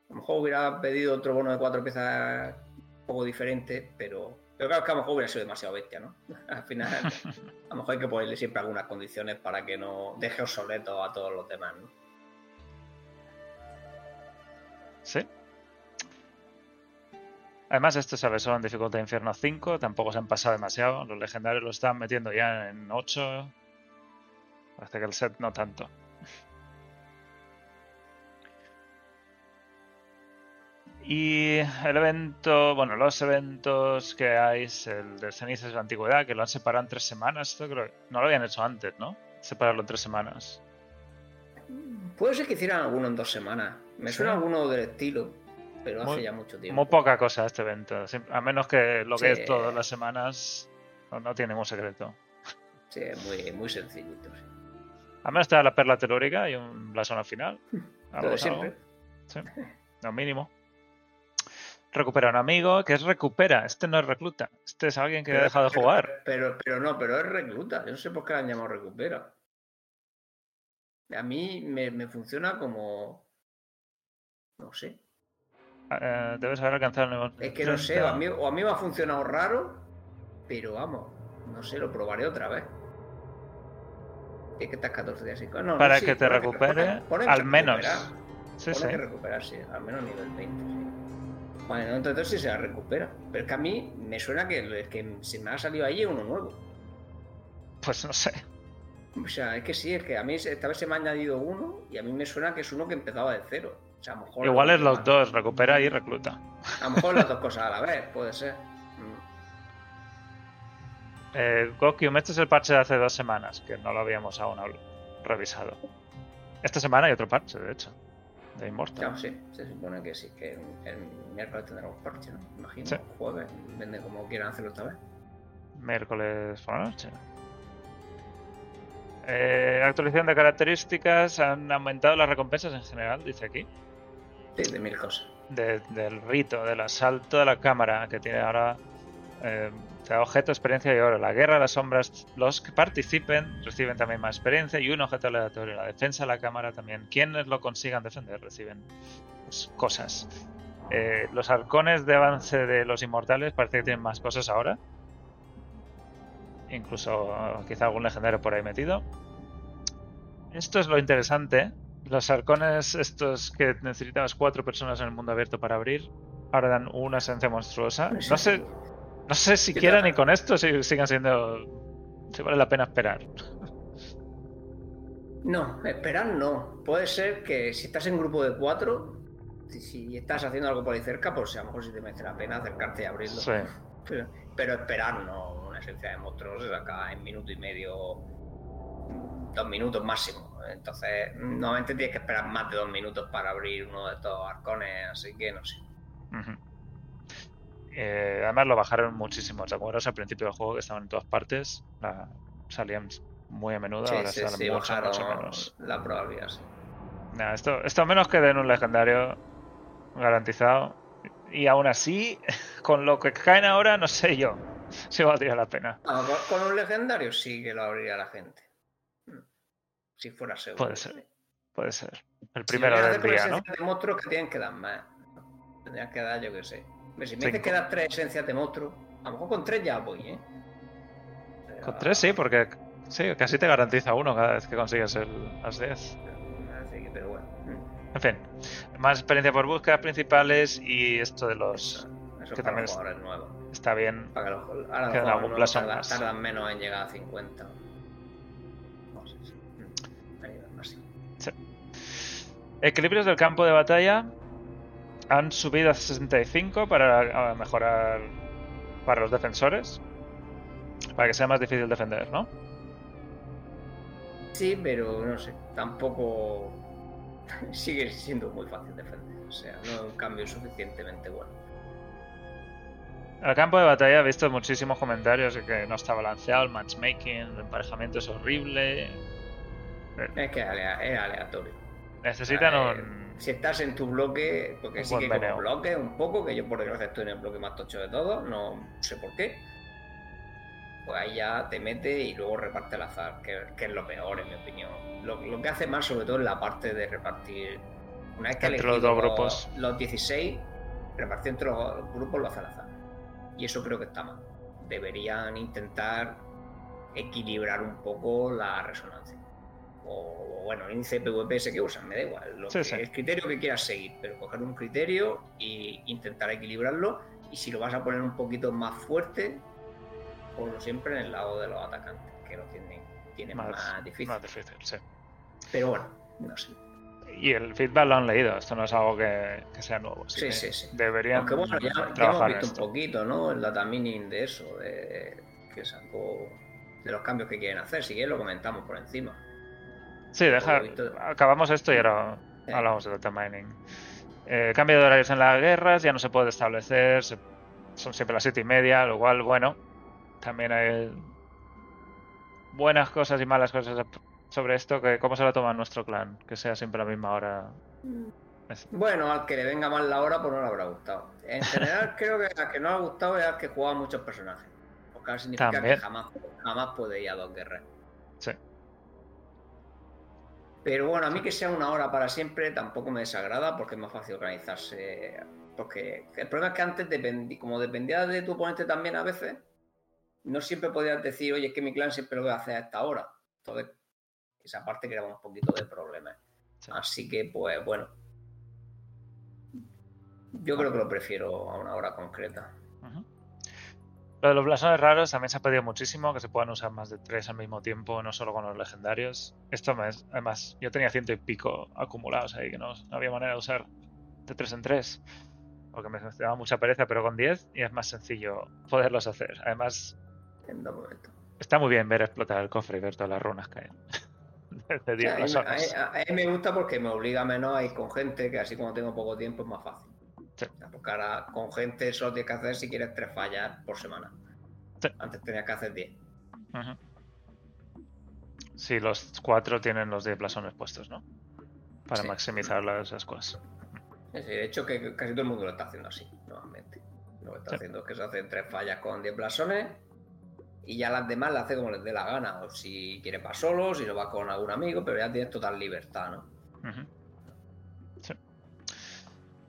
S2: A lo mejor hubiera pedido otro bono de cuatro piezas un poco diferente, pero. Pero claro que a lo mejor hubiera sido demasiado bestia, ¿no? Al final, a lo mejor hay que ponerle siempre algunas condiciones para que no deje obsoleto a todos los demás, ¿no?
S1: Sí. Además, esto sabe solo en dificultad infierno 5, tampoco se han pasado demasiado. Los legendarios lo están metiendo ya en 8. Parece que el set no tanto. Y el evento, bueno, los eventos que hay, el de cenizas de la antigüedad, que lo han separado en tres semanas. Esto creo que no lo habían hecho antes, ¿no? Separarlo en tres semanas.
S2: Puede ser que hicieran alguno en dos semanas. Me
S1: Sí.
S2: suena alguno del estilo, pero hace ya mucho tiempo.
S1: Muy poca cosa este evento. A menos que lo que
S2: Sí.
S1: es todas las semanas no, no tiene ningún secreto.
S2: Sí, es muy, muy sencillito. sí.
S1: Al menos está la perla telúrica y un blasón al final. Algo algo.
S2: siempre.
S1: Sí, lo mínimo. Recupera a un amigo, que es recupera. Este no es recluta. Este es alguien que ha
S2: Pero-
S1: dejado de jugar.
S2: Pero, pero no, pero es recluta. Yo no sé por qué la han llamado recupera. A mí me, me funciona como. No sé.
S1: Eh, debes haber alcanzado el nivel
S2: Es que no sé,
S1: 30.
S2: o a, mí, o a mí me ha funcionado raro, pero vamos, no sé, lo probaré otra vez. Es que estás 14 días sin. No,
S1: Para
S2: sí,
S1: que te recupere,
S2: pone- pone
S1: al
S2: que
S1: menos. Sí,
S2: Pone
S1: sí.
S2: que recuperar, sí, al menos nivel 20, sí. Bueno, entonces sí se la recupera. Pero es que a mí me suena que que se me ha salido ahí uno nuevo.
S1: Pues no sé.
S2: O sea, es que sí, es que a mí esta vez se me ha añadido uno y a mí me suena que es uno que empezaba de cero. O sea, a lo mejor.
S1: Igual es los dos, recupera y recluta.
S2: A lo mejor las dos cosas a la vez, puede ser. Mm.
S1: Eh, Gokyum, este es el parche de hace dos semanas, que no lo habíamos aún revisado. Esta semana hay otro parche, de hecho, de Immortal.
S2: Claro, sí, se supone que sí, que el, miércoles tendremos parche, ¿no? Imagino,
S1: Sí.
S2: jueves, depende como quieran hacerlo esta vez.
S1: Miércoles por la noche. Eh, actualización de características, han aumentado las recompensas en general, dice aquí.
S2: Sí, de mil cosas.
S1: de- del rito, del asalto de la cámara, que tiene ahora eh, objeto, experiencia y oro. La guerra de las sombras, los que participen reciben también más experiencia y un objeto aleatorio. La defensa de la cámara también. Quienes lo consigan defender reciben pues, cosas. Eh, los arcones de avance de los inmortales parece que tienen más cosas ahora. Incluso quizá algún legendario por ahí metido. Esto es lo interesante. Los arcones estos que necesitabas cuatro personas en el mundo abierto para abrir, ahora dan una esencia monstruosa. No sé, no sé siquiera ni con esto si sigan siendo... si vale la pena esperar.
S2: No, esperar no. Puede ser que si estás en grupo de cuatro, si, si estás haciendo algo por ahí cerca, pues a lo mejor sí te merece la pena acercarte y abrirlo.
S1: Sí.
S2: Pero, pero esperar no. Una esencia de monstruos se saca en minuto y medio, dos minutos máximo. Entonces, normalmente tienes que esperar más de dos minutos para abrir uno de estos arcones, así que no sé.
S1: Eh, además lo bajaron muchísimo. ¿Te acuerdas al principio del juego que estaban en todas partes? La- salían muy a menudo,
S2: Sí,
S1: ahora
S2: sí,
S1: salen
S2: sí,
S1: mucho,
S2: bajaron
S1: mucho menos.
S2: la probabilidad, sí.
S1: Nah, esto, esto a menos que den un legendario garantizado. Y aún así, con lo que caen ahora, no sé yo si valdría la pena.
S2: Ah, con, con un legendario sí que lo abriría la gente. Mm. Si fuera seguro.
S1: Puede ser. Puede ser. El primero del día, ¿no?
S2: esencias de monstruos que tienen que dar más. Tendrías que dar, yo que sé. Hombre, Si me dices que das tres esencias de monstruo, a lo mejor con tres ya voy, ¿eh?
S1: Con tres sí, porque sí, casi te garantiza uno cada vez que consigues el, las 10.
S2: Así que, pero bueno. mm,
S1: En fin, más experiencia por búsquedas principales y esto de los...
S2: Eso, eso
S1: que también es-
S2: jugadores nuevos.
S1: Está bien.
S2: Para que los, ahora los jugadores
S1: algún
S2: nuevos tardan,
S1: más.
S2: tardan menos en llegar a 50. No sé. sí. Mm, así.
S1: Equilibrios del campo de batalla han subido a 65 para mejorar para los defensores. Para que sea más difícil defender, ¿no?
S2: Sí, pero no sé. Tampoco sigue siendo muy fácil defender. O sea, no es un cambio suficientemente bueno.
S1: El campo de batalla he visto muchísimos comentarios de que no está balanceado, el matchmaking, el emparejamiento es horrible.
S2: Es que es alea- es aleatorio.
S1: Necesitan un.
S2: Si estás en tu bloque, porque
S1: Un
S2: sí que como bloque un poco, que yo por desgracia estoy en el bloque más tocho de todo, no sé por qué. Pues ahí ya te mete y luego reparte al azar, que, que es lo peor en mi opinión. Lo, lo que hace mal sobre todo es la parte de repartir. Una vez que
S1: Entre los dos grupos.
S2: Los 16, repartir entre los grupos lo hace al azar. Y eso creo que está mal. Deberían intentar equilibrar un poco la resonancia. O bueno, el índice PVP ese que usan, me da igual. Lo
S1: Sí,
S2: que-
S1: sí.
S2: El criterio que quieras seguir, pero coger un criterio e intentar equilibrarlo. Y si lo vas a poner un poquito más fuerte, ponlo siempre en el lado de los atacantes, que lo tienen, tienen más,
S1: Más,
S2: difícil.
S1: más difícil, sí.
S2: Pero bueno, no sé.
S1: Y el feedback lo han leído, esto no es algo que, que sea nuevo. así
S2: Sí,
S1: que
S2: sí, sí.
S1: Deberían
S2: Aunque bueno, ya, ya hemos visto
S1: esto.
S2: un poquito, ¿no? El data mining de eso, de, que sacó de los cambios que quieren hacer. Si quieres lo comentamos por encima.
S1: Sí, deja, acabamos esto y ahora
S2: Sí.
S1: hablamos de data mining. Eh, cambio de horarios en las guerras, ya no se puede establecer, se- son siempre las siete y media, lo cual, bueno, también hay buenas cosas y malas cosas sobre esto, que cómo se lo toma nuestro clan, que sea siempre a la misma hora. Es-
S2: Bueno, al que le venga mal la hora, pues no le habrá gustado. En general, creo que al que no le ha gustado es al que juega muchos personajes. Porque significa
S1: También.
S2: que jamás, jamás puede ir a dos guerras. Pero bueno, a mí que sea una hora para siempre tampoco me desagrada porque es más fácil organizarse. Porque el problema es que antes, dependí, como dependía de tu oponente también a veces, no siempre podías decir, oye, es que mi clan siempre lo voy a hacer a esta hora. Entonces, esa parte creaba un poquito de problemas.
S1: Sí.
S2: Así que, pues bueno. Yo creo que lo prefiero a una hora concreta.
S1: Ujú. Lo de los blasones raros también se ha pedido muchísimo, que se puedan usar más de tres al mismo tiempo, no solo con los legendarios. Esto me, además, yo tenía ciento y pico acumulados ahí, que no, no había manera de usar de tres en tres, porque me daba mucha pereza, pero con 10 y es más sencillo poderlos hacer. Además, está muy bien ver explotar el cofre y ver todas las runas que hay. de
S2: O sea,
S1: 10
S2: a, mí, a me gusta porque me obliga menos a ir con gente, que así como tengo poco tiempo es más fácil.
S1: Sí.
S2: Con gente solo tienes que hacer si quieres tres fallas por semana.
S1: Sí.
S2: Antes tenías que hacer 10.
S1: Ujú. Sí, los cuatro tienen los 10 blasones puestos, ¿no? Para
S2: Sí.
S1: maximizar las, esas cosas.
S2: Sí, de hecho, que casi todo el mundo lo está haciendo así, nuevamente. Lo que está
S1: Sí.
S2: haciendo es que se hacen tres fallas con 10 blasones y ya las demás las hace como les dé la gana. O si quiere para solo, si lo va con algún amigo, pero ya tienes total libertad, ¿no?
S1: Sí.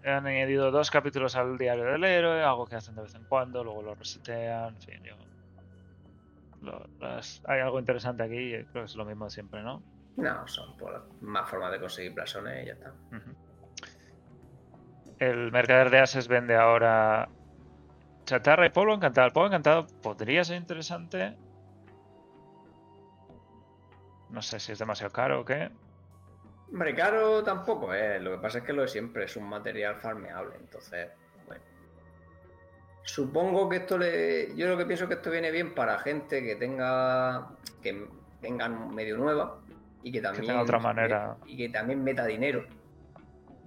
S1: Han añadido dos capítulos al diario del héroe, algo que hacen de vez en cuando, luego lo resetean, en fin, yo... lo- las- Hay algo interesante aquí, creo que es lo mismo de siempre, ¿no?
S2: No, son por más formas de conseguir blasones y ya está.
S1: El mercader de ases vende ahora chatarra y polvo encantado. El polvo encantado podría ser interesante. No sé si es demasiado caro o qué.
S2: Hombre, caro tampoco, ¿eh? Lo que pasa es que lo de siempre es un material farmeable, entonces, bueno. Supongo que esto le. Yo lo que pienso que esto viene bien para gente que tenga. que vengan medio nueva y que también.
S1: tenga otra manera.
S2: Y que también meta dinero.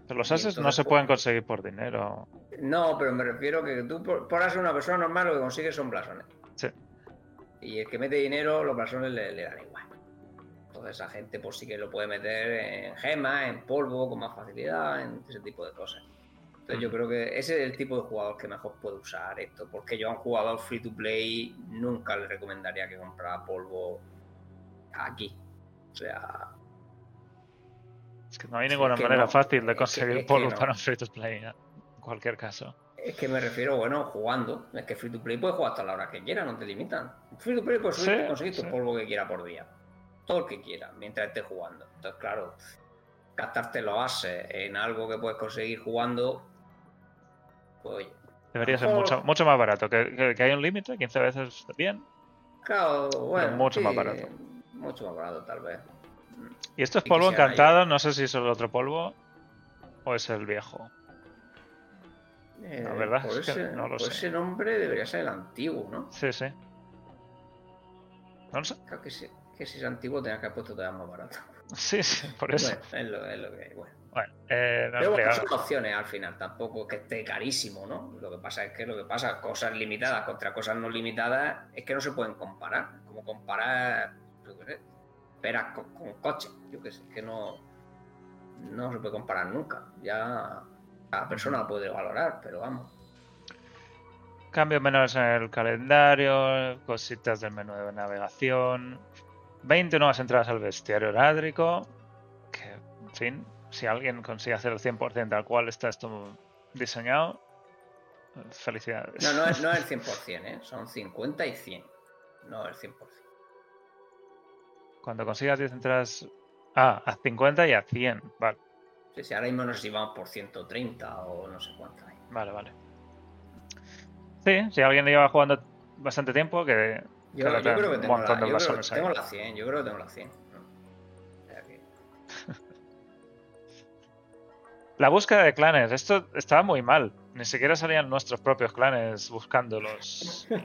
S1: Pero los ases no se
S2: pues-
S1: pueden conseguir por dinero.
S2: No, pero me refiero que tú, por, por ser una persona normal, lo que consigues son blasones.
S1: Sí.
S2: Y el que mete dinero, los blasones le, le dan igual. Entonces, esa gente, pues sí que lo puede meter en gemas, en polvo, con más facilidad, en ese tipo de cosas. Entonces, yo creo que ese es el tipo de jugador que mejor puede usar esto. Porque yo a un jugador free to play nunca le recomendaría que comprara polvo aquí. O sea,
S1: Es que no hay ninguna manera
S2: no.
S1: fácil de conseguir
S2: es que
S1: polvo
S2: no.
S1: para un free to play, en cualquier caso.
S2: Es que me refiero, bueno, jugando. Es que free to play puedes jugar hasta la hora que quieras, no te limitan. Free to play puedes
S1: Sí,
S2: conseguir tu
S1: sí.
S2: polvo que quiera por día. Todo el que quiera, mientras estés jugando. Entonces, claro, gastarte los ases en algo que puedes conseguir jugando, pues oye.
S1: Debería ser mucho, mucho más barato. Que, que- que hay un límite, 15 veces bien.
S2: Claro, bueno.
S1: mucho
S2: sí,
S1: más barato.
S2: Mucho más barato, tal vez.
S1: Y esto es polvo encantado, no sé si es el otro polvo o es el viejo.
S2: Eh,
S1: La verdad
S2: por
S1: es que no lo
S2: por
S1: sé.
S2: ese nombre debería ser el antiguo, ¿no?
S1: Sí, sí. No lo sé.
S2: Creo que si, que si es antiguo tenía que haber puesto todavía más barato.
S1: Sí, sí, por eso.
S2: Bueno, es lo, es lo que hay. Bueno.
S1: Bueno, eh, no
S2: Pero bueno, son opciones al final, tampoco que esté carísimo, ¿no? Lo que pasa es que lo que pasa, cosas limitadas contra cosas no limitadas, es que no se pueden comparar. Como comparar, yo qué sé, peras con, con coches, yo qué sé, que no, no se puede comparar nunca. Ya cada persona puede valorar, pero vamos.
S1: Cambios menores en el calendario, cositas del menú de navegación, 20 nuevas entradas al bestiario herádrico, que, en fin, si alguien consigue hacer el 100% tal cual está esto diseñado, felicidades.
S2: No, no es, no es el 100%, ¿eh? son 50 y 100, no el 100%.
S1: Cuando consigas 10 entradas... Ah, a 50 y a 100, vale.
S2: Sí, sí, ahora mismo nos llevamos por 130 o no sé cuánto hay.
S1: Vale, vale. Sí, si alguien lleva jugando bastante tiempo, que...
S2: Yo, creo que tengo, la, yo creo tengo la 100, yo creo que tengo la 100. ¿no? O sea que-
S1: La búsqueda de clanes, esto estaba muy mal. Ni siquiera salían nuestros propios clanes buscándolos.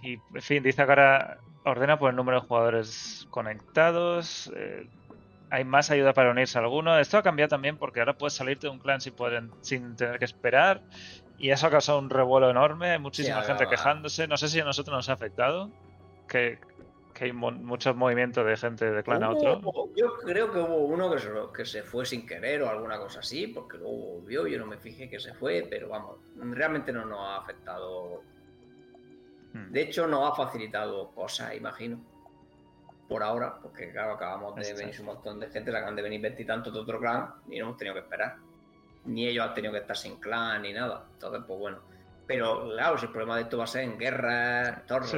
S1: Y, en fin, dice que ahora ordena por el número de jugadores conectados. eh, hay más ayuda para unirse a alguno. Esto ha cambiado también porque ahora puedes salirte de un clan sin, poder, sin tener que esperar. Y eso ha causado un revuelo enorme. Hay muchísima gente
S2: va.
S1: quejándose. No sé si a nosotros nos ha afectado. Que, que hay mo- muchos movimientos de gente de clan a otro.
S2: Yo creo que hubo uno que se, que se fue sin querer o alguna cosa así, porque luego volvió, yo no me fijé que se fue, pero vamos, realmente no nos ha afectado.
S1: Hmm.
S2: De hecho, nos ha facilitado cosas, imagino. Por ahora, porque claro, acabamos de
S1: Exacto.
S2: venir un montón de gente, se acaban de venir veintitantos de otro clan y no hemos tenido que esperar. Ni ellos han tenido que estar sin clan ni nada. Entonces, pues bueno. Pero claro, si el problema de esto va a ser en guerras, torres.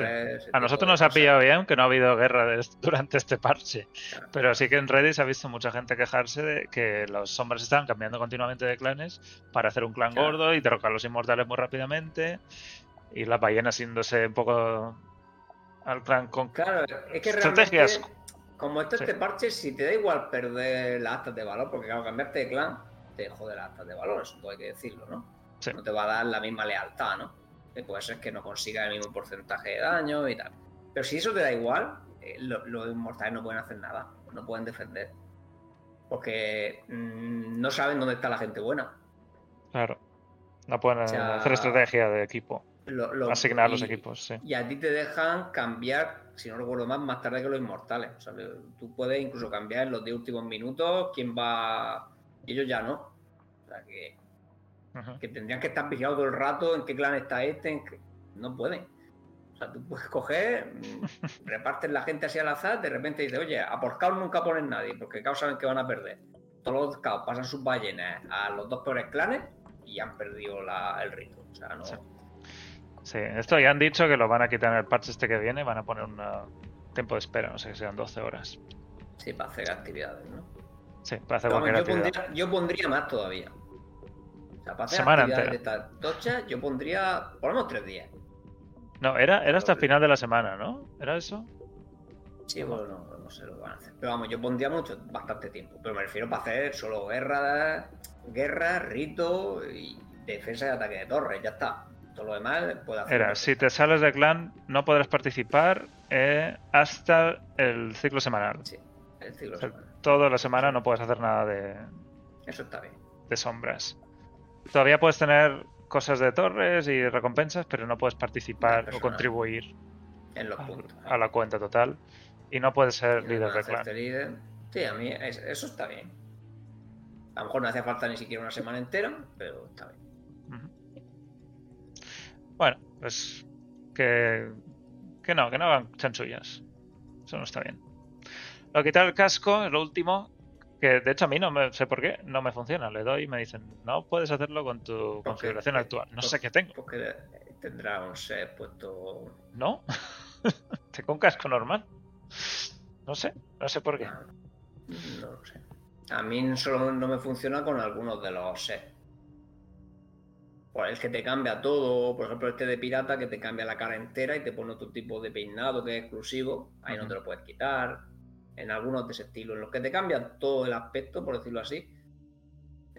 S1: Sí. A nosotros nos ha pillado bien que no ha habido guerra durante este parche.
S2: Claro.
S1: Pero sí que en Reddit se ha visto mucha gente quejarse de que los sombras estaban cambiando continuamente de clanes para hacer un clan
S2: Claro.
S1: gordo y derrocar a los inmortales muy rápidamente. Y las ballenas yéndose un poco al clan con
S2: Claro, es que
S1: Estrategias.
S2: realmente, como está
S1: Sí.
S2: este parche, si te da igual perder las actas de valor, porque claro, cambiarte de clan te jode las actas de valor, eso todo hay que decirlo, ¿no?
S1: Sí.
S2: No te va a dar la misma lealtad, ¿no? Que puede ser que no consigas el mismo porcentaje de daño y tal. Pero si eso te da igual, eh, lo- los inmortales no pueden hacer nada, no pueden defender. Porque mm, no saben dónde está la gente buena.
S1: Claro. No pueden
S2: O sea,
S1: hacer estrategia de equipo.
S2: Lo- lo-
S1: Asignar los equipos, sí.
S2: Y a ti te dejan cambiar, si no recuerdo más, más tarde que los inmortales. O sea, que tú puedes incluso cambiar en los 10 últimos minutos quién va. Y ellos ya no. Sea, que, tendrían que estar vigilados todo el rato en qué clan está este. en qué- No pueden. O sea, tú puedes coger, repartes la gente así al azar, de repente dices, oye, a por caos nunca ponen nadie, porque caos saben que van a perder. Todos los caos pasan sus ballenas a los dos peores clanes y han perdido la- el rito. O sea, no.
S1: Sí. Sí, esto ya han dicho que lo van a quitar en el patch este que viene. Van a poner un tiempo de espera, no sé que sean 12 horas.
S2: Sí, para hacer actividades, ¿no?
S1: Sí, para hacer
S2: Vamos,
S1: cualquier
S2: yo,
S1: actividad.
S2: pondría, yo pondría más todavía. Para hacer
S1: Semana entera.
S2: de tochas, yo pondría por lo menos tres días.
S1: No, era, era hasta el final de la semana, ¿no? ¿Era eso?
S2: Sí, bueno, no, no sé lo que van a hacer. Pero vamos, yo pondría mucho, bastante tiempo. Pero me refiero para hacer solo guerra, guerra, rito y defensa y ataque de torres, ya está. Todo lo demás puede hacer.
S1: Era, si te sales del clan, no podrás participar eh, hasta el ciclo semanal.
S2: Sí, el ciclo
S1: O sea,
S2: semanal.
S1: toda la semana no puedes hacer nada de,
S2: Eso está bien.
S1: de sombras. Todavía puedes tener cosas de torres y recompensas, pero no puedes participar o contribuir
S2: En los
S1: a,
S2: puntos.
S1: a la cuenta total. Y no puedes ser líder
S2: a
S1: de clan.
S2: líder. Sí, a mí es- eso está bien. A lo mejor no hace falta ni siquiera una semana entera, pero está bien.
S1: Bueno, pues que, que no, que no hagan chanchullas. Eso no está bien. Lo quitar el casco es lo último. Que de hecho a mí no me sé por qué, no me funciona. Le doy y me dicen, no puedes hacerlo con tu configuración
S2: porque-
S1: actual. No
S2: porque-
S1: sé qué tengo.
S2: Porque eh, tendrá un set puesto.
S1: ¿No? tengo un casco normal. No sé, no sé por qué.
S2: No, no lo sé. A mí solo no me funciona con algunos de los sets. Por el que te cambia todo, por ejemplo, este de pirata que te cambia la cara entera y te pone otro tipo de peinado que es exclusivo, ahí no te lo puedes quitar. En algunos de ese estilo, en los que te cambia todo el aspecto, por decirlo así,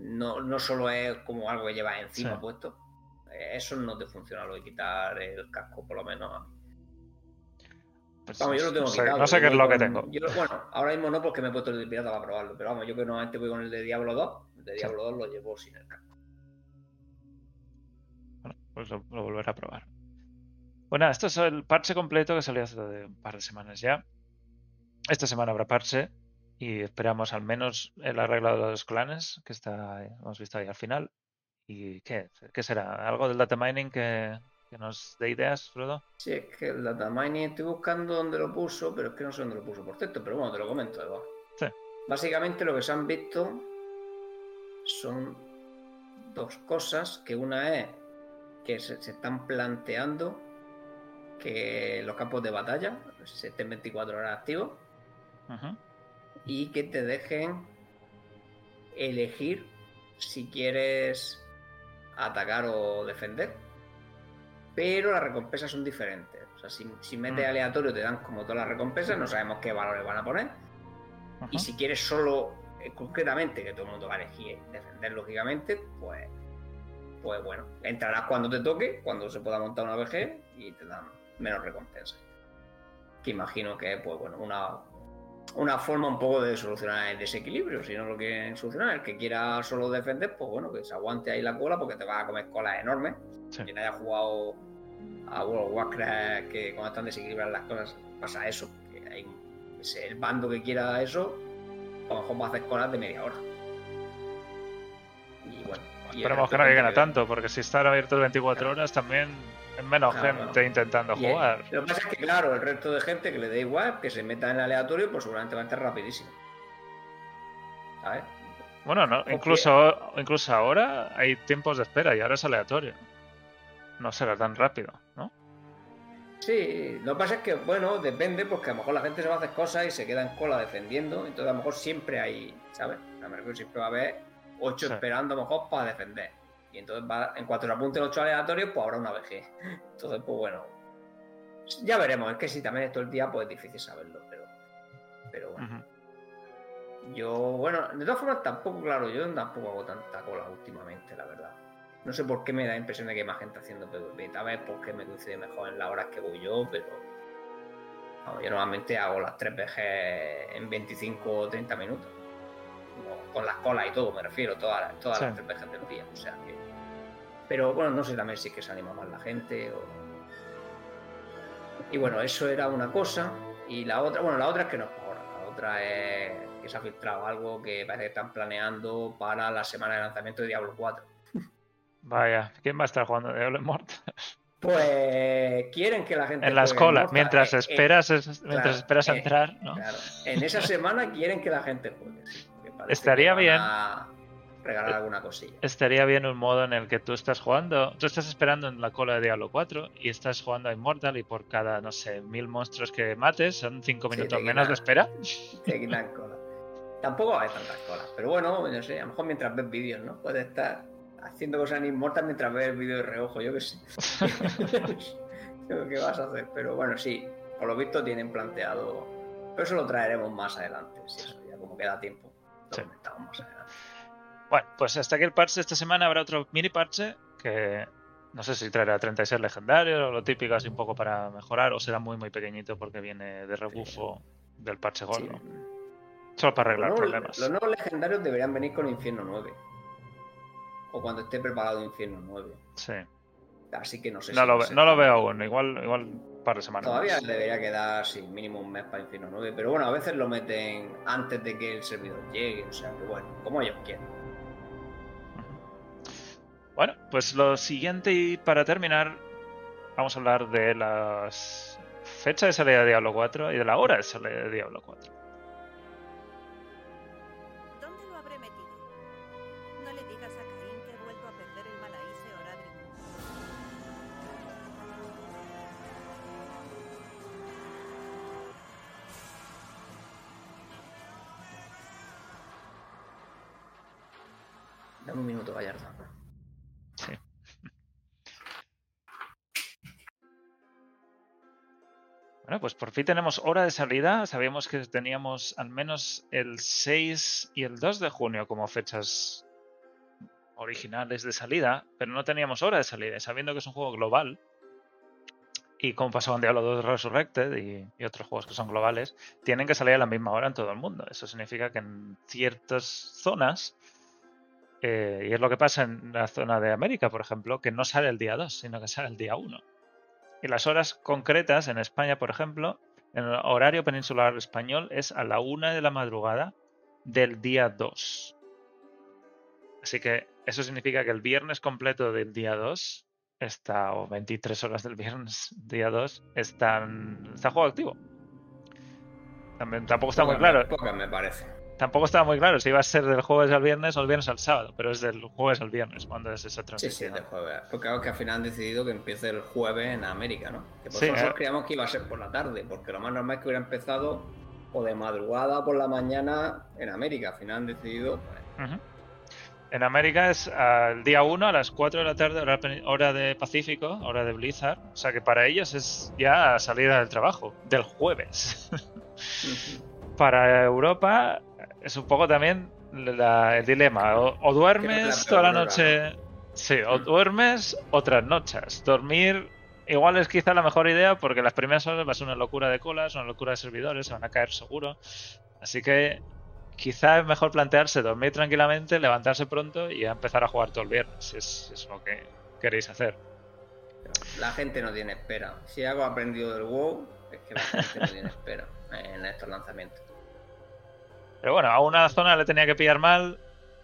S2: no, no solo es como algo que llevas encima
S1: Sí.
S2: puesto. Eso no te funciona, lo de quitar el casco, por lo menos a mí.
S1: Pues
S2: Vamos, yo lo tengo
S1: no sé,
S2: quitado.
S1: no sé qué es lo que tengo.
S2: yo- bueno, ahora mismo no porque me he puesto el de pirata para probarlo, pero vamos, yo que normalmente voy con el de Diablo 2, el de
S1: Sí.
S2: Diablo 2 lo llevo sin el casco.
S1: Bueno, pues lo, lo volveré a probar. Bueno, esto es el parche completo que salió hace un par de semanas ya. Esta semana habrá parche. Y esperamos al menos el arreglo de los clanes, que está, hemos visto ahí al final. ¿Y qué? ¿Qué será? ¿Algo del data mining que, que nos dé ideas, Frodo?
S2: Sí, es que el data mining estoy buscando dónde lo puso, pero es que no sé dónde lo puso por texto, pero bueno, te lo comento, Eva.
S1: Sí.
S2: Básicamente lo que se han visto son dos cosas, que una es que se, se están planteando que los campos de batalla se estén 24 horas activos Y que te dejen elegir si quieres atacar o defender. Pero las recompensas son diferentes. O sea, si, si metes
S1: Mm.
S2: aleatorio te dan como todas las recompensas, no sabemos qué valores van a poner. Y si quieres solo, eh, concretamente, que todo el mundo va a elegir defender lógicamente, pues, pues bueno, entrarás cuando te toque, cuando se pueda montar una VG y te dan menos recompensa. Que imagino que es, pues bueno, una, una forma un poco de solucionar el desequilibrio. Si no lo quieren solucionar, el que quiera solo defender, pues bueno, que se aguante ahí la cola porque te vas a comer colas enormes.
S1: Sí.
S2: Quien haya jugado a World of Warcraft, que cuando están desequilibradas las cosas, pasa eso. Que hay ese- el bando que quiera eso, a lo mejor va a hacer colas de media hora. Y bueno. y
S1: Esperemos que no lleguen a tanto, porque si están abiertos 24 horas también es menos
S2: Claro.
S1: gente intentando
S2: Y el-
S1: jugar.
S2: Lo que pasa es que, claro, el resto de gente que le da igual, que se meta en aleatorio, pues seguramente va a entrar rapidísimo. ¿Sabes?
S1: Bueno, no, incluso, incluso ahora hay tiempos de espera y ahora es aleatorio. No será tan rápido, ¿no?
S2: Sí, lo que pasa es que, bueno, depende, porque a lo mejor la gente se va a hacer cosas y se queda en cola defendiendo, entonces a lo mejor siempre hay, ¿sabes? A lo mejor siempre va a haber ocho
S1: Sí.
S2: esperando a lo mejor para defender. Y entonces va, en cuanto se apunten ocho aleatorios, pues habrá una VG. Entonces, pues bueno, ya veremos, es que si también es todo el día, pues es difícil saberlo, pero, pero bueno. Yo, bueno, de todas formas tampoco, claro, yo tampoco hago tanta cola últimamente, la verdad. No sé por qué me da la impresión de que hay más gente haciendo PvP. Tal vez porque me coincide mejor en las horas que voy yo, pero. yo normalmente hago las 3 VG en 25 o 30 minutos. Con las colas y todo, me refiero, todas, las- todas las
S1: Sí.
S2: 3 VG del día. O sea que. Pero bueno, no sé también si es que se anima más la gente o. Y bueno, eso era una cosa. Y la otra, bueno, la otra es que no es para ahora. La otra es que se ha filtrado algo que parece que están planeando para la semana de lanzamiento de Diablo 4.
S1: Vaya, ¿quién va a estar jugando Diablo Immortal?
S2: Pues quieren que la gente.
S1: En las colas,
S2: Immortal.
S1: mientras
S2: Eh, eh,
S1: esperas, es- mientras
S2: claro,
S1: esperas a
S2: eh,
S1: entrar, ¿no?
S2: claro. En esa semana quieren que la gente juegue. Parece
S1: Estaría bien.
S2: A regalar alguna cosilla.
S1: Estaría bien un modo en el que tú estás jugando, tú estás esperando en la cola de Diablo 4 y estás jugando a Immortal y por cada, no sé, mil monstruos que mates son 5
S2: Sí,
S1: minutos menos de espera.
S2: Te quitan cola. Tampoco va a haber tantas colas. Pero bueno, no sé, a lo mejor mientras ves vídeos, ¿no? Puedes estar haciendo cosas en Immortal mientras ves el vídeo de reojo, yo qué sé. ¿Qué vas a hacer? Pero bueno, sí, por lo visto tienen planteado. Pero eso lo traeremos más adelante, si eso ya como queda tiempo.
S1: Sí. Bueno, pues hasta aquí el parche. Esta semana habrá otro mini parche que no sé si traerá 36 legendarios o lo típico así un poco para mejorar o será muy muy pequeñito porque viene de rebufo del parche
S2: Sí.
S1: gordo. Solo para arreglar
S2: Los
S1: problemas.
S2: Los nuevos legendarios deberían venir con Infierno 9. O cuando esté preparado Infierno 9.
S1: Sí.
S2: Así que no sé
S1: No
S2: si
S1: lo, ve-
S2: ser
S1: no lo veo aún. Igual, igual par de semanas.
S2: Todavía
S1: más.
S2: debería quedar sí, mínimo un mes para Infierno 9, pero bueno, a veces lo meten antes de que el servidor llegue, o sea que bueno, como ellos quieran.
S1: Bueno, pues lo siguiente y para terminar, vamos a hablar de las fechas de salida de Diablo 4 y de la hora de salida de Diablo 4.
S2: Dame un minuto, Gallardo.
S1: Bueno, pues por fin tenemos hora de salida. Sabíamos que teníamos al menos el 6 y el 2 de junio como fechas originales de salida, pero no teníamos hora de salida. Sabiendo que es un juego global, y como pasó con Diablo 2 Resurrected y otros juegos que son globales, tienen que salir a la misma hora en todo el mundo. Eso significa que en ciertas zonas, eh, y es lo que pasa en la zona de América, por ejemplo, que no sale el día 2, sino que sale el día 1. Y las horas concretas en España, por ejemplo, en el horario peninsular español es a la una de la madrugada del día 2. Así que eso significa que el viernes completo del día 2 está, o 23 horas del viernes día 2, están, está juego activo. También, tampoco está muy
S2: me-
S1: claro.
S2: me parece.
S1: Tampoco estaba muy claro si iba a ser del jueves al viernes o el viernes al sábado, pero es del jueves al viernes cuando es esa
S2: Sí, sí,
S1: transición.
S2: de jueves. Porque claro que al final han decidido que empiece el jueves en América, ¿no? Que por
S1: Sí,
S2: eso nosotros
S1: eh.
S2: creíamos que iba a ser por la tarde, porque lo más normal es que hubiera empezado o de madrugada o por la mañana en América. Al final han decidido. pues.
S1: En América es al día 1 a las 4 de la tarde, hora de Pacífico, hora de Blizzard. O sea que para ellos es ya salida del trabajo, del jueves. para Europa es un poco también la- el dilema. O, o duermes toda
S2: la
S1: noche. Sí, o
S2: Mm.
S1: duermes otras noches. Dormir igual es quizá la mejor idea porque las primeras horas va a ser una locura de colas, una locura de servidores, se van a caer seguro. Así que quizá es mejor plantearse dormir tranquilamente, levantarse pronto y empezar a jugar todo el viernes, si es, si es lo que queréis hacer.
S2: La gente no tiene espera. Si algo ha aprendido del WoW, es que la gente no tiene espera en estos lanzamientos.
S1: Pero bueno, a una zona le tenía que pillar mal,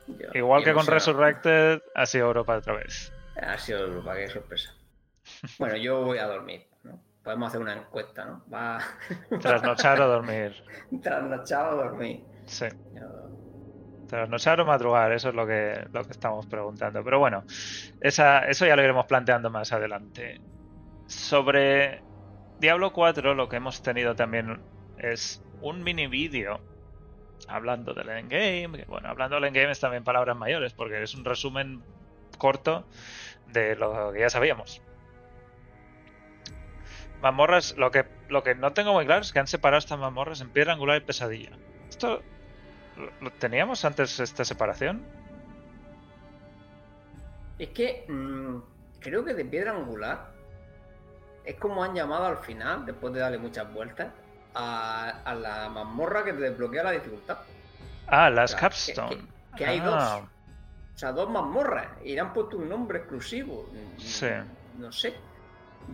S2: Yo-
S1: igual que con Resurrected, ha sido Europa otra vez.
S2: Ha sido Europa, qué sorpresa. Bueno, yo voy a dormir, ¿no? Podemos hacer una encuesta, ¿no? Va
S1: Trasnochar o dormir.
S2: trasnochado a dormir.
S1: Sí.
S2: Yo-
S1: Trasnochar o madrugar, eso es lo que, lo que estamos preguntando. Pero bueno, esa, eso ya lo iremos planteando más adelante. Sobre Diablo 4, lo que hemos tenido también es un mini vídeo hablando del endgame. Bueno, hablando del endgame es también palabras mayores, porque es un resumen corto de lo que ya sabíamos. Mazmorras, lo que, lo que no tengo muy claro es que han separado estas mazmorras en piedra angular y pesadilla. Esto ¿Lo- ¿Lo teníamos antes esta separación?
S2: Es que mm, creo que de piedra angular es como han llamado al final, después de darle muchas vueltas, a, a la mazmorra que te desbloquea la dificultad.
S1: Ah, las
S2: Claro,
S1: Capstone.
S2: que- que- que hay
S1: Ah,
S2: dos. O sea, dos mazmorras. Y le han puesto un nombre exclusivo.
S1: Sí.
S2: No sé.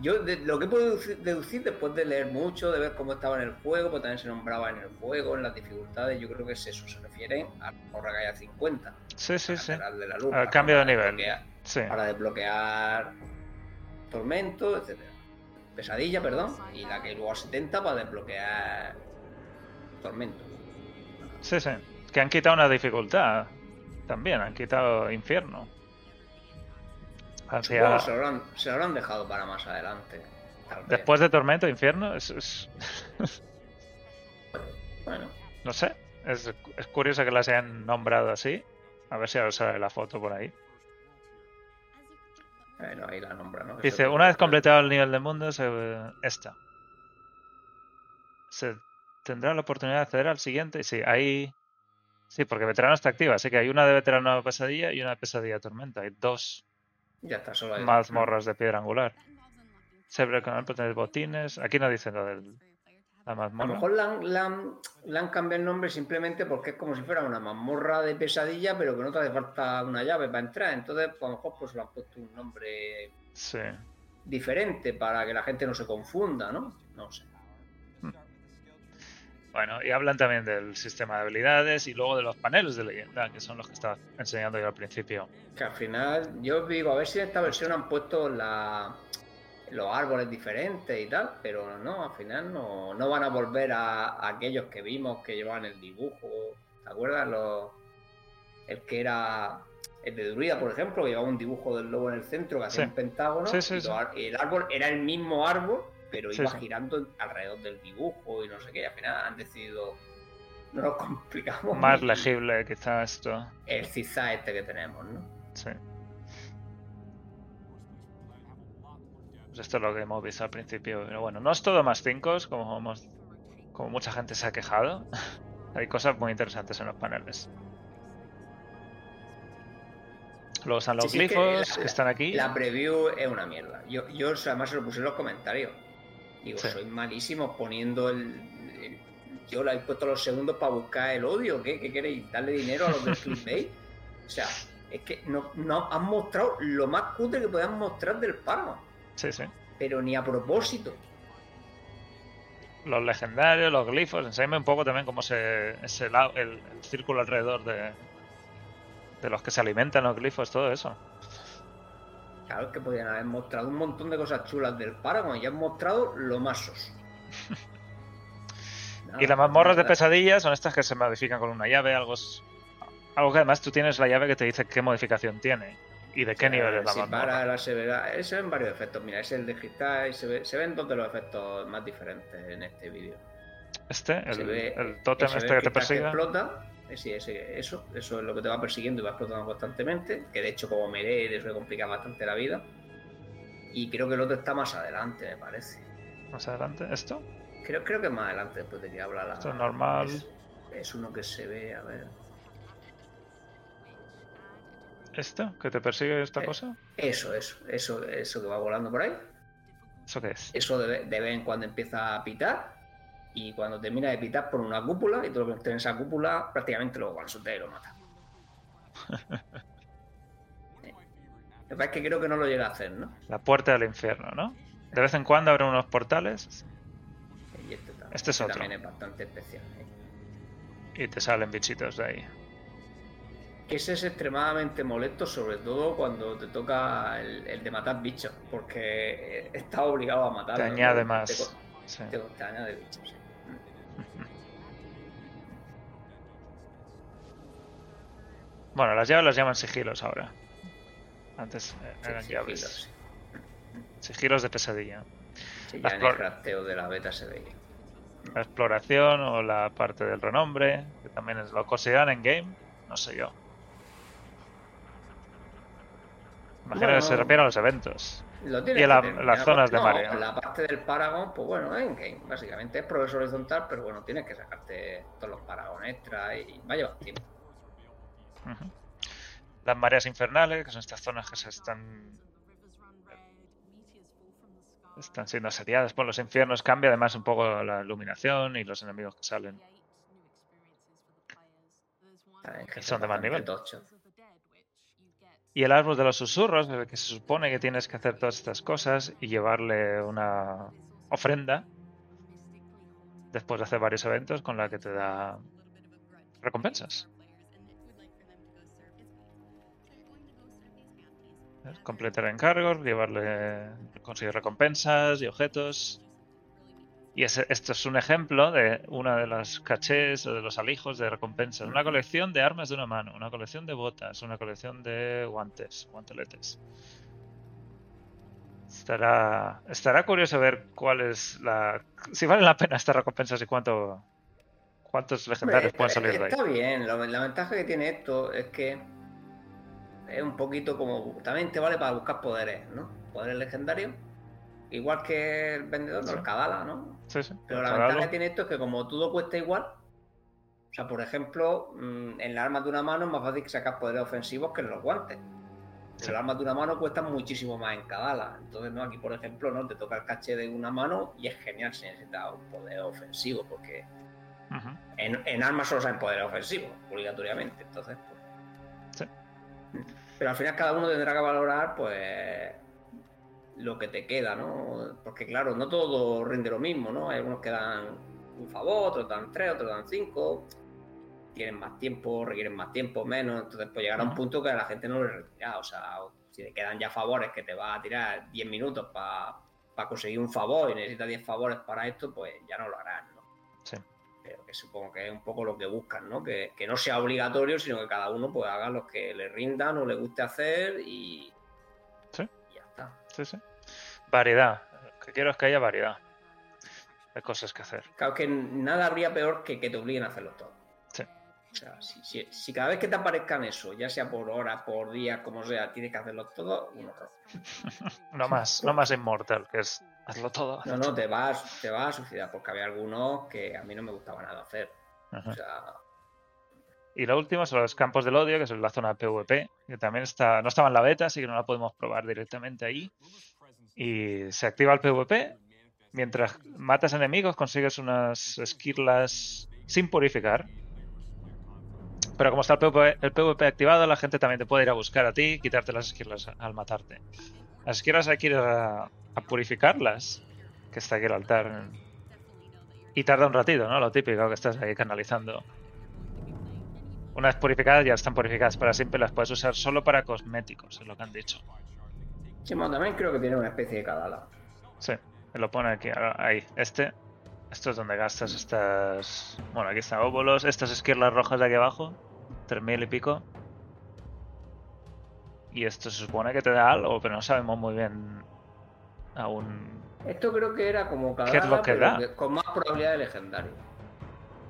S2: Yo de- lo que puedo deducir, deducir después de leer mucho, de ver cómo estaba en el juego, pues también se nombraba en el juego, en las dificultades, yo creo que es eso, se refiere a la mazmorra que hay a 50.
S1: Sí, sí, sí.
S2: lateral de la luz,
S1: Al cambio de nivel. Sí.
S2: para desbloquear tormento, etcétera. Pesadilla, perdón, y la que luego a 70 para desbloquear tormento.
S1: Sí, sí. Que han quitado una dificultad. También han quitado infierno. Hacia-
S2: que se lo, habrán, se lo habrán dejado para más adelante.
S1: Después de tormento, infierno. Es, es-
S2: Bueno,
S1: no sé. Es, es curioso que las hayan nombrado así. A ver si ahora sale la foto por ahí.
S2: Bueno, ahí la nombra, ¿no?
S1: Dice, una vez completado el nivel de mundo, se, esta. Se tendrá la oportunidad de acceder al siguiente. Sí, ahí... Sí, porque veterano está activa, así que hay una de veterano pesadilla y una de pesadilla tormenta. Hay dos
S2: Ya está, solo hay
S1: mazmorras de piedra angular. Se por tener botines. Aquí no dice lo de la
S2: A lo mejor le han, cambiado el nombre simplemente porque es como si fuera una mazmorra de pesadilla, pero que no te hace falta una llave para entrar. Entonces, pues, a lo mejor pues le han puesto un nombre
S1: Sí.
S2: diferente para que la gente no se confunda, ¿no? No sé.
S1: Bueno, y hablan también del sistema de habilidades y luego de los paneles de leyenda, que son los que estaba enseñando yo al principio.
S2: Que al final, yo digo, a ver si en esta versión han puesto la, los árboles diferentes y tal, pero no, al final no, no van a volver a, a aquellos que vimos que llevaban el dibujo. ¿Te acuerdas? Los, el que era el de Druida, por ejemplo, que llevaba un dibujo del lobo en el centro que hacía
S1: Sí.
S2: un pentágono.
S1: Sí, sí,
S2: y los y el árbol era el mismo árbol, pero iba girando alrededor del dibujo y no sé qué. Al final han decidido. No nos complicamos.
S1: Más
S2: y-
S1: legible quizá esto.
S2: El zigzag este que tenemos, ¿no?
S1: Sí. Pues esto es lo que hemos visto al principio. Pero bueno, no es todo más 5, como, hemos- como mucha gente se ha quejado. Hay cosas muy interesantes en los paneles. Luego están los
S2: Sí, sí, es que
S1: glifos
S2: la-
S1: que están aquí.
S2: La preview es una mierda. Yo, yo además se lo puse en los comentarios. Digo,
S1: Sí.
S2: soy malísimo poniendo el, el- Yo le he puesto los segundos para buscar el odio. ¿Qué, ¿Qué queréis? ¿Darle dinero a los del clickbait? O sea, es que no, no han mostrado lo más cutre que podían mostrar del Paramount.
S1: Sí, sí.
S2: Pero ni a propósito.
S1: los legendarios, los glifos. Enséñame un poco también cómo se, ese la- el, el círculo alrededor de, de los que se alimentan los glifos, todo eso.
S2: Claro, es que podían haber mostrado un montón de cosas chulas del Paragon y han mostrado lo masos.
S1: Y las mazmorras de pesadilla son estas que se modifican con una llave, algo, es- algo que además tú tienes la llave que te dice qué modificación tiene y de qué nivel es la mazmorra.
S2: para la severidad, eh, se ven varios efectos. Mira, es el digital y se, ve- se ven dos de los efectos más diferentes en este vídeo.
S1: Este, el,
S2: ve-
S1: el tótem este que te
S2: cristal
S1: persigue.
S2: explota. Eh, Sí, ese- eso, eso es lo que te va persiguiendo y va explotando constantemente. Que de hecho, como Melee, eso le complica bastante la vida. Y creo que el otro está más adelante, me parece.
S1: Más adelante, esto.
S2: Creo, creo que es más adelante después de que habla la.
S1: Esto es normal.
S2: Es, es uno que se ve, a ver.
S1: ¿Esto? ¿Que te persigue esta
S2: Eh.
S1: cosa?
S2: Eso, eso, eso, eso que va volando por ahí.
S1: ¿Eso qué es?
S2: Eso de, de vez en cuando empieza a pitar. Y cuando termina de pitar por una cúpula, y todo lo que esté en esa cúpula prácticamente lo one-shotea y lo mata. Eh. Lo que pasa es que creo que no lo llega a hacer, ¿no?
S1: La puerta del infierno, ¿no? De vez en cuando abren unos portales
S2: Y este, también,
S1: Este es otro.
S2: también es bastante especial. ¿eh?
S1: y te salen bichitos de ahí.
S2: Que ese es extremadamente molesto, sobre todo cuando te toca el, el de matar bichos, porque estás obligado a matar.
S1: Te añade más. Sí.
S2: Te, te añade bichos, sí.
S1: Bueno, las llaves las llaman sigilos ahora. Antes eh,
S2: Sí,
S1: eran
S2: sí,
S1: llaves.
S2: sí.
S1: Sigilos de pesadilla. Las
S2: ya en el crafteo de la beta se veía.
S1: La exploración o la parte del renombre, que también es lo consideran en game, no sé yo. Imagino que se refiere a los eventos.
S2: Lo
S1: Y la-
S2: que tener.
S1: las zonas de
S2: no,
S1: mareo.
S2: La parte del Paragon, pues bueno, en game, básicamente es progreso horizontal, pero bueno, tienes que sacarte todos los Paragon extra y va a llevar tiempo.
S1: Las mareas infernales, que son estas zonas que se están, están siendo asediadas por los infiernos, cambia además un poco la iluminación y los enemigos que salen. Y son de más nivel. Y el árbol de los susurros, en el que se supone que tienes que hacer todas estas cosas y llevarle una ofrenda después de hacer varios eventos con la que te da recompensas. Completar encargos, llevarle, conseguir recompensas y objetos. Y esto es un ejemplo de una de las cachés o de los alijos de recompensas. Una colección de armas de una mano, una colección de botas, una colección de guantes, guanteletes. Estará, estará curioso ver cuál es la. si vale la pena estas recompensas y cuánto. cuántos legendarios
S2: Hombre,
S1: pueden salir de ahí.
S2: Está bien, lo- la ventaja que tiene esto es que es un poquito como. También te vale para buscar poderes, ¿no? Poderes legendarios. Igual que el vendedor, no
S1: Sí.
S2: el Kadala, ¿no?
S1: Sí, sí.
S2: Pero la ventaja que tiene esto es que como todo cuesta igual, o sea, por ejemplo, mm, en las armas de una mano es más fácil sacar poderes ofensivos que en los guantes. Pero
S1: Sí.
S2: las armas de una mano cuestan muchísimo más en cada ala. Entonces, no, aquí por ejemplo, no te toca el caché de una mano y es genial si necesitas un poder ofensivo, porque en armas solo salen poderes ofensivos, obligatoriamente. Entonces, pues.
S1: Sí.
S2: Pero al final cada uno tendrá que valorar, pues, lo que te queda, ¿no? Porque claro, no todo rinde lo mismo, ¿no? Hay algunos que dan un favor, otros dan tres, otros dan cinco. Tienen más tiempo, requieren más tiempo, menos. Entonces, pues llegará un
S1: Ujú.
S2: punto que a la gente no le retira. O sea, si te quedan ya favores que te va a tirar 10 minutos para conseguir un favor y necesitas 10 favores para esto, pues ya no lo harás, ¿no?
S1: Sí.
S2: Pero que supongo que es un poco lo que buscan, ¿no? Que, que no sea obligatorio, sino que cada uno pues haga lo que le rindan o le guste hacer y,
S1: Sí, sí. Variedad. Lo que quiero es que haya variedad de cosas que hacer.
S2: Claro que nada habría peor que que te obliguen a hacerlo todo.
S1: Sí.
S2: O sea, si, si- si cada vez que te aparezcan eso, ya sea por hora, por día, como sea, tienes que hacerlo todo, un horror.
S1: No más, no más inmortal, que es hazlo todo.
S2: No, no, te vas, te vas a suicidar, porque había algunos que a mí no me gustaba nada hacer.
S1: Ajá.
S2: O sea,
S1: Y lo último son los campos del odio, que es la zona PvP, que también está, no estaba en la beta, así que no la podemos probar directamente ahí. Y se activa el PvP. Mientras matas enemigos, consigues unas esquirlas sin purificar. Pero como está el PvP, activado, la gente también te puede ir a buscar a ti y quitarte las esquirlas al matarte. Las esquirlas hay que ir a purificarlas, que está aquí el altar Y tarda un ratito, ¿no? Lo típico que estás ahí canalizando. Una vez purificadas ya están purificadas para siempre, las puedes usar solo para cosméticos, es lo que han dicho.
S2: Sí, bueno, también creo que tiene una especie de cada ala.
S1: Sí, me lo pone aquí, ahí. Este, esto es donde gastas estas... Bueno, aquí están óvulos, estas esquirlas rojas de aquí abajo, 3000 y pico. Y esto se supone que te da algo, pero no sabemos muy bien aún
S2: Esto creo que era como cada
S1: ¿Qué es lo que
S2: pero
S1: da?
S2: con más probabilidad de legendario.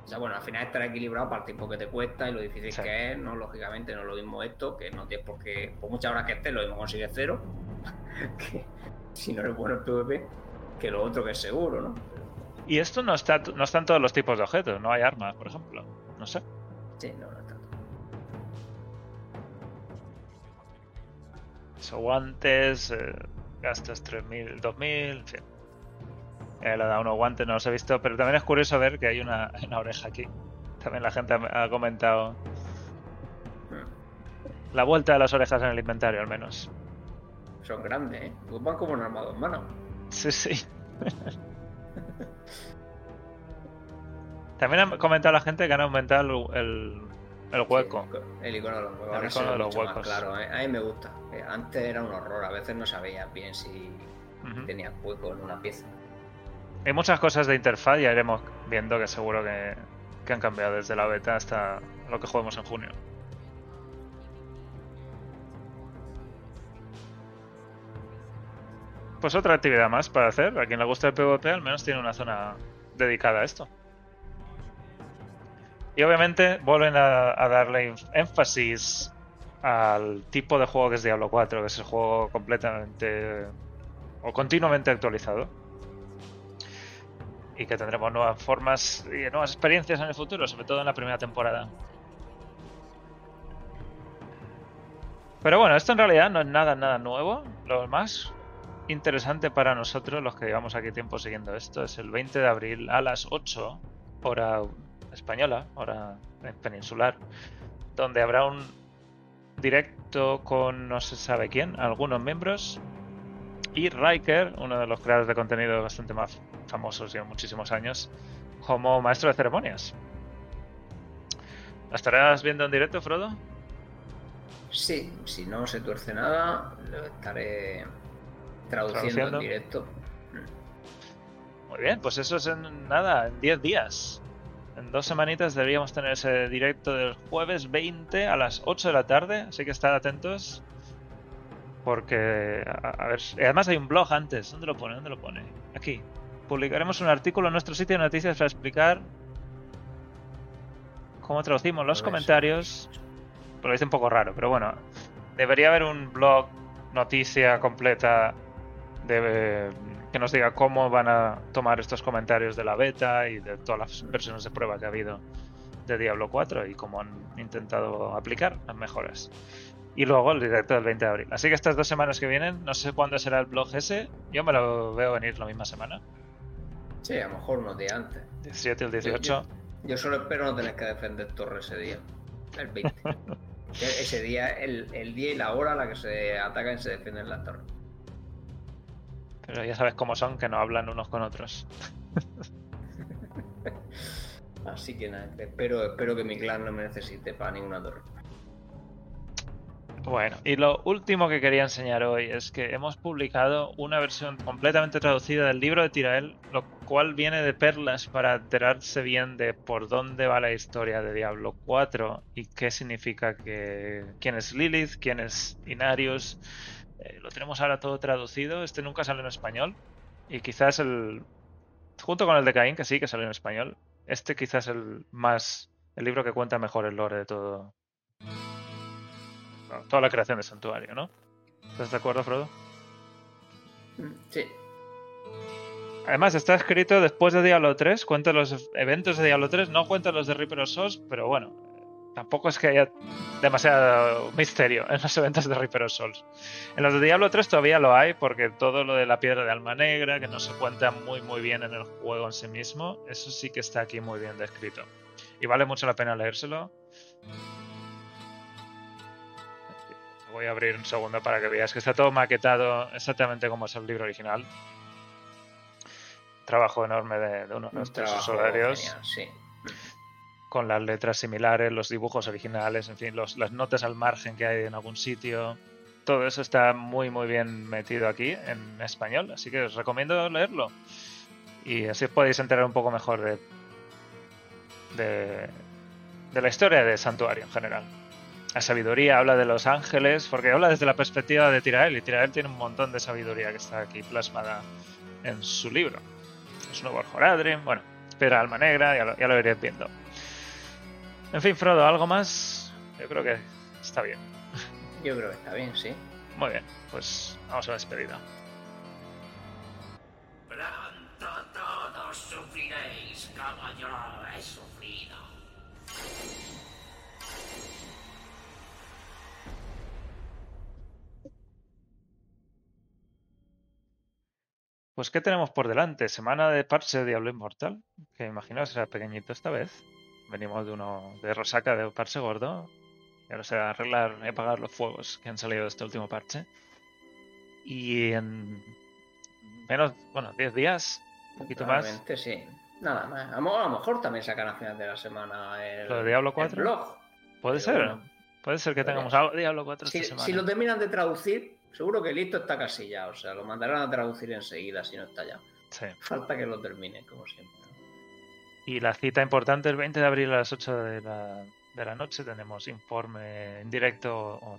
S2: O sea, bueno, al final estará equilibrado para el tiempo que te cuesta y lo difícil
S1: Sí.
S2: que es, ¿no? Lógicamente no es lo mismo esto, que no tienes por qué, por muchas horas que estés, lo mismo consigues cero. que si no eres bueno en PvP, que lo otro que es seguro, ¿no?
S1: Y esto no está no están todos los tipos de objetos, no hay armas, por ejemplo. No sé.
S2: Sí, no, no es tanto.
S1: Eso, guantes, eh, gastas 3000, 2000, en fin. Eh, le da unos guantes, no los he visto, pero también es curioso ver que hay una, una oreja aquí. También la gente ha, ha comentado la vuelta de las orejas en el inventario, al menos.
S2: Son grandes, ¿eh? Pues van como un armado en mano.
S1: Sí, sí. También ha comentado la gente que han aumentado el, el- el hueco.
S2: Sí, el icono de los huecos.
S1: El icono de los huecos.
S2: claro, ¿eh? A mí me gusta. Eh, Antes era un horror, a veces no sabías bien si
S1: Ujú.
S2: tenías hueco en una pieza.
S1: Hay muchas cosas de interfaz, ya iremos viendo que seguro que, han cambiado desde la beta hasta lo que juguemos en junio. Pues otra actividad más para hacer. A quien le gusta el PvP al menos tiene una zona dedicada a esto. Y obviamente vuelven a, a darle énfasis al tipo de juego que es Diablo 4, que es el juego completamente o continuamente actualizado y que tendremos nuevas formas y nuevas experiencias en el futuro, sobre todo en la primera temporada. Pero bueno, esto en realidad no es nada, nada nuevo. Lo más interesante para nosotros, los que llevamos aquí tiempo siguiendo esto, es el 20 de abril a las 8, hora española, hora peninsular, donde habrá un directo con no se sabe quién, algunos miembros, y Riker, uno de los creadores de contenido bastante más famosos lleva muchísimos años, como maestro de ceremonias. ¿La estarás viendo en directo, Frodo?
S2: Sí, si no se tuerce nada, lo estaré traduciendo,
S1: Traduciendo.
S2: en directo.
S1: Muy bien, pues eso es en nada, en 10 días. En dos semanitas deberíamos tener ese directo del jueves 20 a las 8 de la tarde, así que estad atentos. Porque, a, a ver, además hay un blog antes. ¿Dónde lo pone? ¿Dónde lo pone? Aquí. Publicaremos un artículo en nuestro sitio de noticias para explicar cómo traducimos los comentarios. Pero lo dice un poco raro, pero bueno. Debería haber un blog, noticia completa de, que nos diga cómo van a tomar estos comentarios de la beta y de todas las versiones de prueba que ha habido de Diablo 4 y cómo han intentado aplicar las mejoras. Y luego el directo del 20 de abril. Así que estas dos semanas que vienen, no sé cuándo será el blog ese, yo me lo veo venir la misma semana.
S2: Sí, a lo mejor unos días antes.
S1: 17 y el 18.
S2: Yo solo espero no tener que defender Torre ese día. El 20. E- ese día, el, el día y la hora a la que se atacan y se defienden las torres.
S1: Pero ya sabes cómo son, que no hablan unos con otros.
S2: Así que nada, espero, espero que mi clan no me necesite para ninguna torre.
S1: Bueno, y lo último que quería enseñar hoy es que hemos publicado una versión completamente traducida del libro de Tirael, lo cual viene de perlas para enterarse bien de por dónde va la historia de Diablo 4 y qué significa que quién es Lilith, quién es Inarius. Eh, lo tenemos ahora todo traducido, este nunca sale en español y quizás el junto con el de Caín que sí que sale en español, este quizás el más el libro que cuenta mejor el lore de todo bueno, toda la creación de santuario, ¿no? ¿Estás de acuerdo, Frodo?
S2: Sí,
S1: Además, está escrito después de Diablo 3, cuenta los eventos de Diablo 3, no cuenta los de Reaper of Souls, pero bueno, tampoco es que haya demasiado misterio en los eventos de Reaper of Souls. En los de Diablo 3 todavía lo hay, porque todo lo de la piedra de alma negra, que no se cuenta muy muy bien en el juego en sí mismo, eso sí que está aquí muy bien descrito. Y vale mucho la pena leérselo. Voy a abrir un segundo para que veas que está todo maquetado exactamente como es el libro original. trabajo enorme de, de uno de nuestros
S2: genial, sí.
S1: con las letras similares, los dibujos originales, en fin, los- las notas al margen que hay en algún sitio. Todo eso está muy, muy bien metido aquí en español, así que os recomiendo leerlo. Y así os podéis enterar un poco mejor de, de, de la historia de Santuario en general. La sabiduría habla de los ángeles, porque habla desde la perspectiva de Tirael, y Tirael tiene un montón de sabiduría que está aquí plasmada en su libro. Es nuevo Horadrim, bueno, Piedra Alma Negra, ya lo, ya lo iréis viendo. En fin, Frodo, ¿algo más? Yo creo que está bien.
S2: Yo creo que está bien, sí.
S1: Muy bien, pues vamos a la despedida.
S4: Pronto todos sufriréis como
S1: Pues, ¿qué tenemos por delante? Semana de parche de Diablo Inmortal, que imagino será pequeñito esta vez. Venimos de uno de Rosaca de parche gordo. Y ahora será arreglar y apagar los fuegos que han salido de este último parche. Y en menos, bueno, 10 días, un poquito más.
S2: Sí. Nada más. A lo, mejor también sacan a final de la semana el,
S1: ¿Lo de Diablo
S2: el
S1: 4?
S2: blog.
S1: Puede
S2: Pero
S1: ser.
S2: bueno.
S1: Puede ser que tengamos algo Diablo 4
S2: Si,
S1: esta semana.
S2: si lo terminan de traducir, seguro que listo está casi ya. O sea, lo mandarán a traducir enseguida si no está ya.
S1: Sí.
S2: Falta que lo terminen, como siempre.
S1: Y la cita importante el 20 de abril a las 8 de la, de la noche tenemos informe en directo o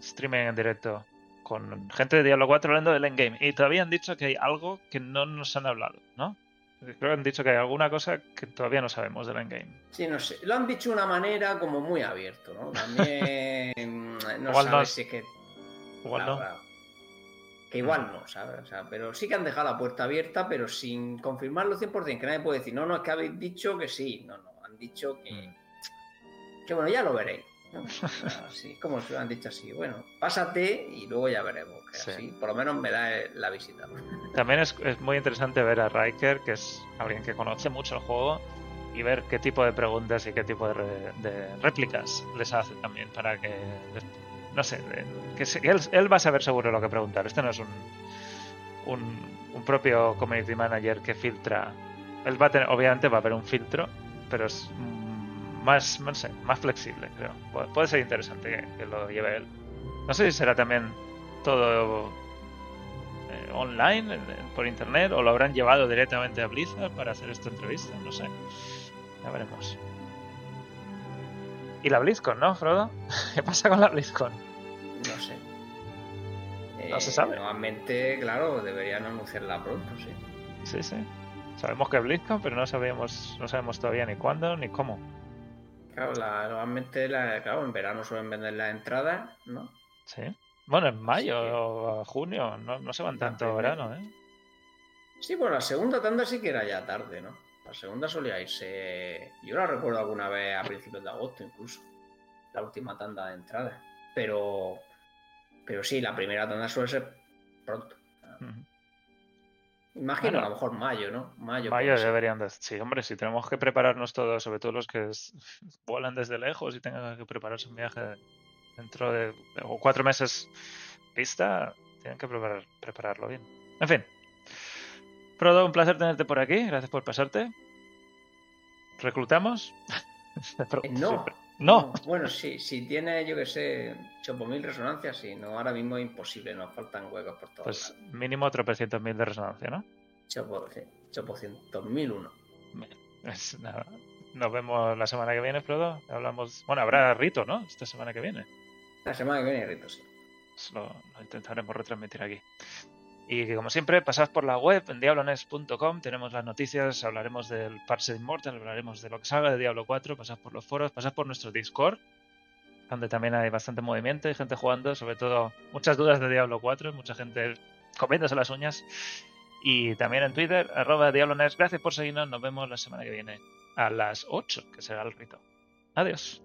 S1: streaming en directo con gente de Diablo 4 hablando del endgame. Y todavía han dicho que hay algo que no nos han hablado, ¿no? Creo que han dicho que hay alguna cosa que todavía no sabemos del endgame.
S2: Sí, no sé. Lo han dicho de una manera como muy abierto, ¿no? También no sabes
S1: es-
S2: si es que
S1: Igual no.
S2: Que igual no, ¿sabes? O sea, pero sí que han dejado la puerta abierta, pero sin confirmarlo 100%, que nadie puede decir, no, no, es que habéis dicho que sí. No, no, han dicho que,
S1: Mm.
S2: que bueno, ya lo veréis. ¿no? Así, como se lo han dicho así, bueno, pásate y luego ya veremos. Que
S1: Sí.
S2: así, por lo menos me da eh, la visita.
S1: También es, es muy interesante ver a Riker, que es alguien que conoce mucho el juego, y ver qué tipo de preguntas y qué tipo de, de réplicas les hace también para que, no sé, de- que él, él va a saber seguro lo que preguntar. Este no es un, un, un propio community manager que filtra. Él va a tener, obviamente va a haber un filtro, pero es mm, más, no sé, más flexible, creo. Puede, ser interesante que, lo lleve él. No sé si será también todo eh, online, por internet, o lo habrán llevado directamente a Blizzard para hacer esta entrevista, no sé. Ya veremos. Y la BlizzCon, ¿no, Frodo? ¿Qué pasa con la BlizzCon?
S2: No sé.
S1: No se sabe.
S2: Normalmente, claro, deberían anunciarla pronto, sí.
S1: Sí, sí. Sabemos que es BlizzCon, pero no sabíamos, no sabemos todavía ni cuándo ni cómo.
S2: Claro, la- normalmente, la, claro, en verano suelen vender las entradas, ¿no?
S1: Sí. Bueno, en mayo o junio, no, no se van tanto verano, ¿eh?
S2: Sí, pues la segunda tanda sí que era ya tarde, ¿no? La segunda solía irse. Yo la recuerdo alguna vez a principios de agosto, incluso. La última tanda de entrada. Pero. Pero sí, la primera tanda suele ser pronto. Imagino
S1: Bueno.
S2: a lo mejor mayo, ¿no? Mayo.
S1: Mayo deberían de... Sí, hombre, si tenemos que prepararnos todos, sobre todo los que vuelan desde lejos y tengan que prepararse un viaje dentro de o cuatro meses vista, tienen que preparar, prepararlo bien. En fin. Frodo, un placer tenerte por aquí. Gracias por pasarte. ¿Reclutamos?
S2: Eh, no.
S1: No.
S2: Bueno, sí, si tiene, yo que sé, 8.000 resonancias, sí, no, ahora mismo es imposible, nos faltan huecos por todos
S1: Pues
S2: lados.
S1: mínimo tropecientos mil de resonancia, ¿no?
S2: 800.000 uno.
S1: Es nada. Nos vemos la semana que viene, Frodo. Hablamos. Bueno, habrá rito, ¿no? Esta semana que viene.
S2: La semana que viene, Rito, sí.
S1: Pues lo, lo intentaremos retransmitir aquí. Y que como siempre, pasad por la web en diablones.com, tenemos las noticias, hablaremos del Parse Immortal, hablaremos de lo que salga de Diablo 4, pasad por los foros, pasad por nuestro Discord, donde también hay bastante movimiento y gente jugando, sobre todo muchas dudas de Diablo 4, mucha gente comiéndose las uñas. Y también en Twitter, arroba Diablones. Gracias por seguirnos, nos vemos la semana que viene a las 8, que será el rito. Adiós.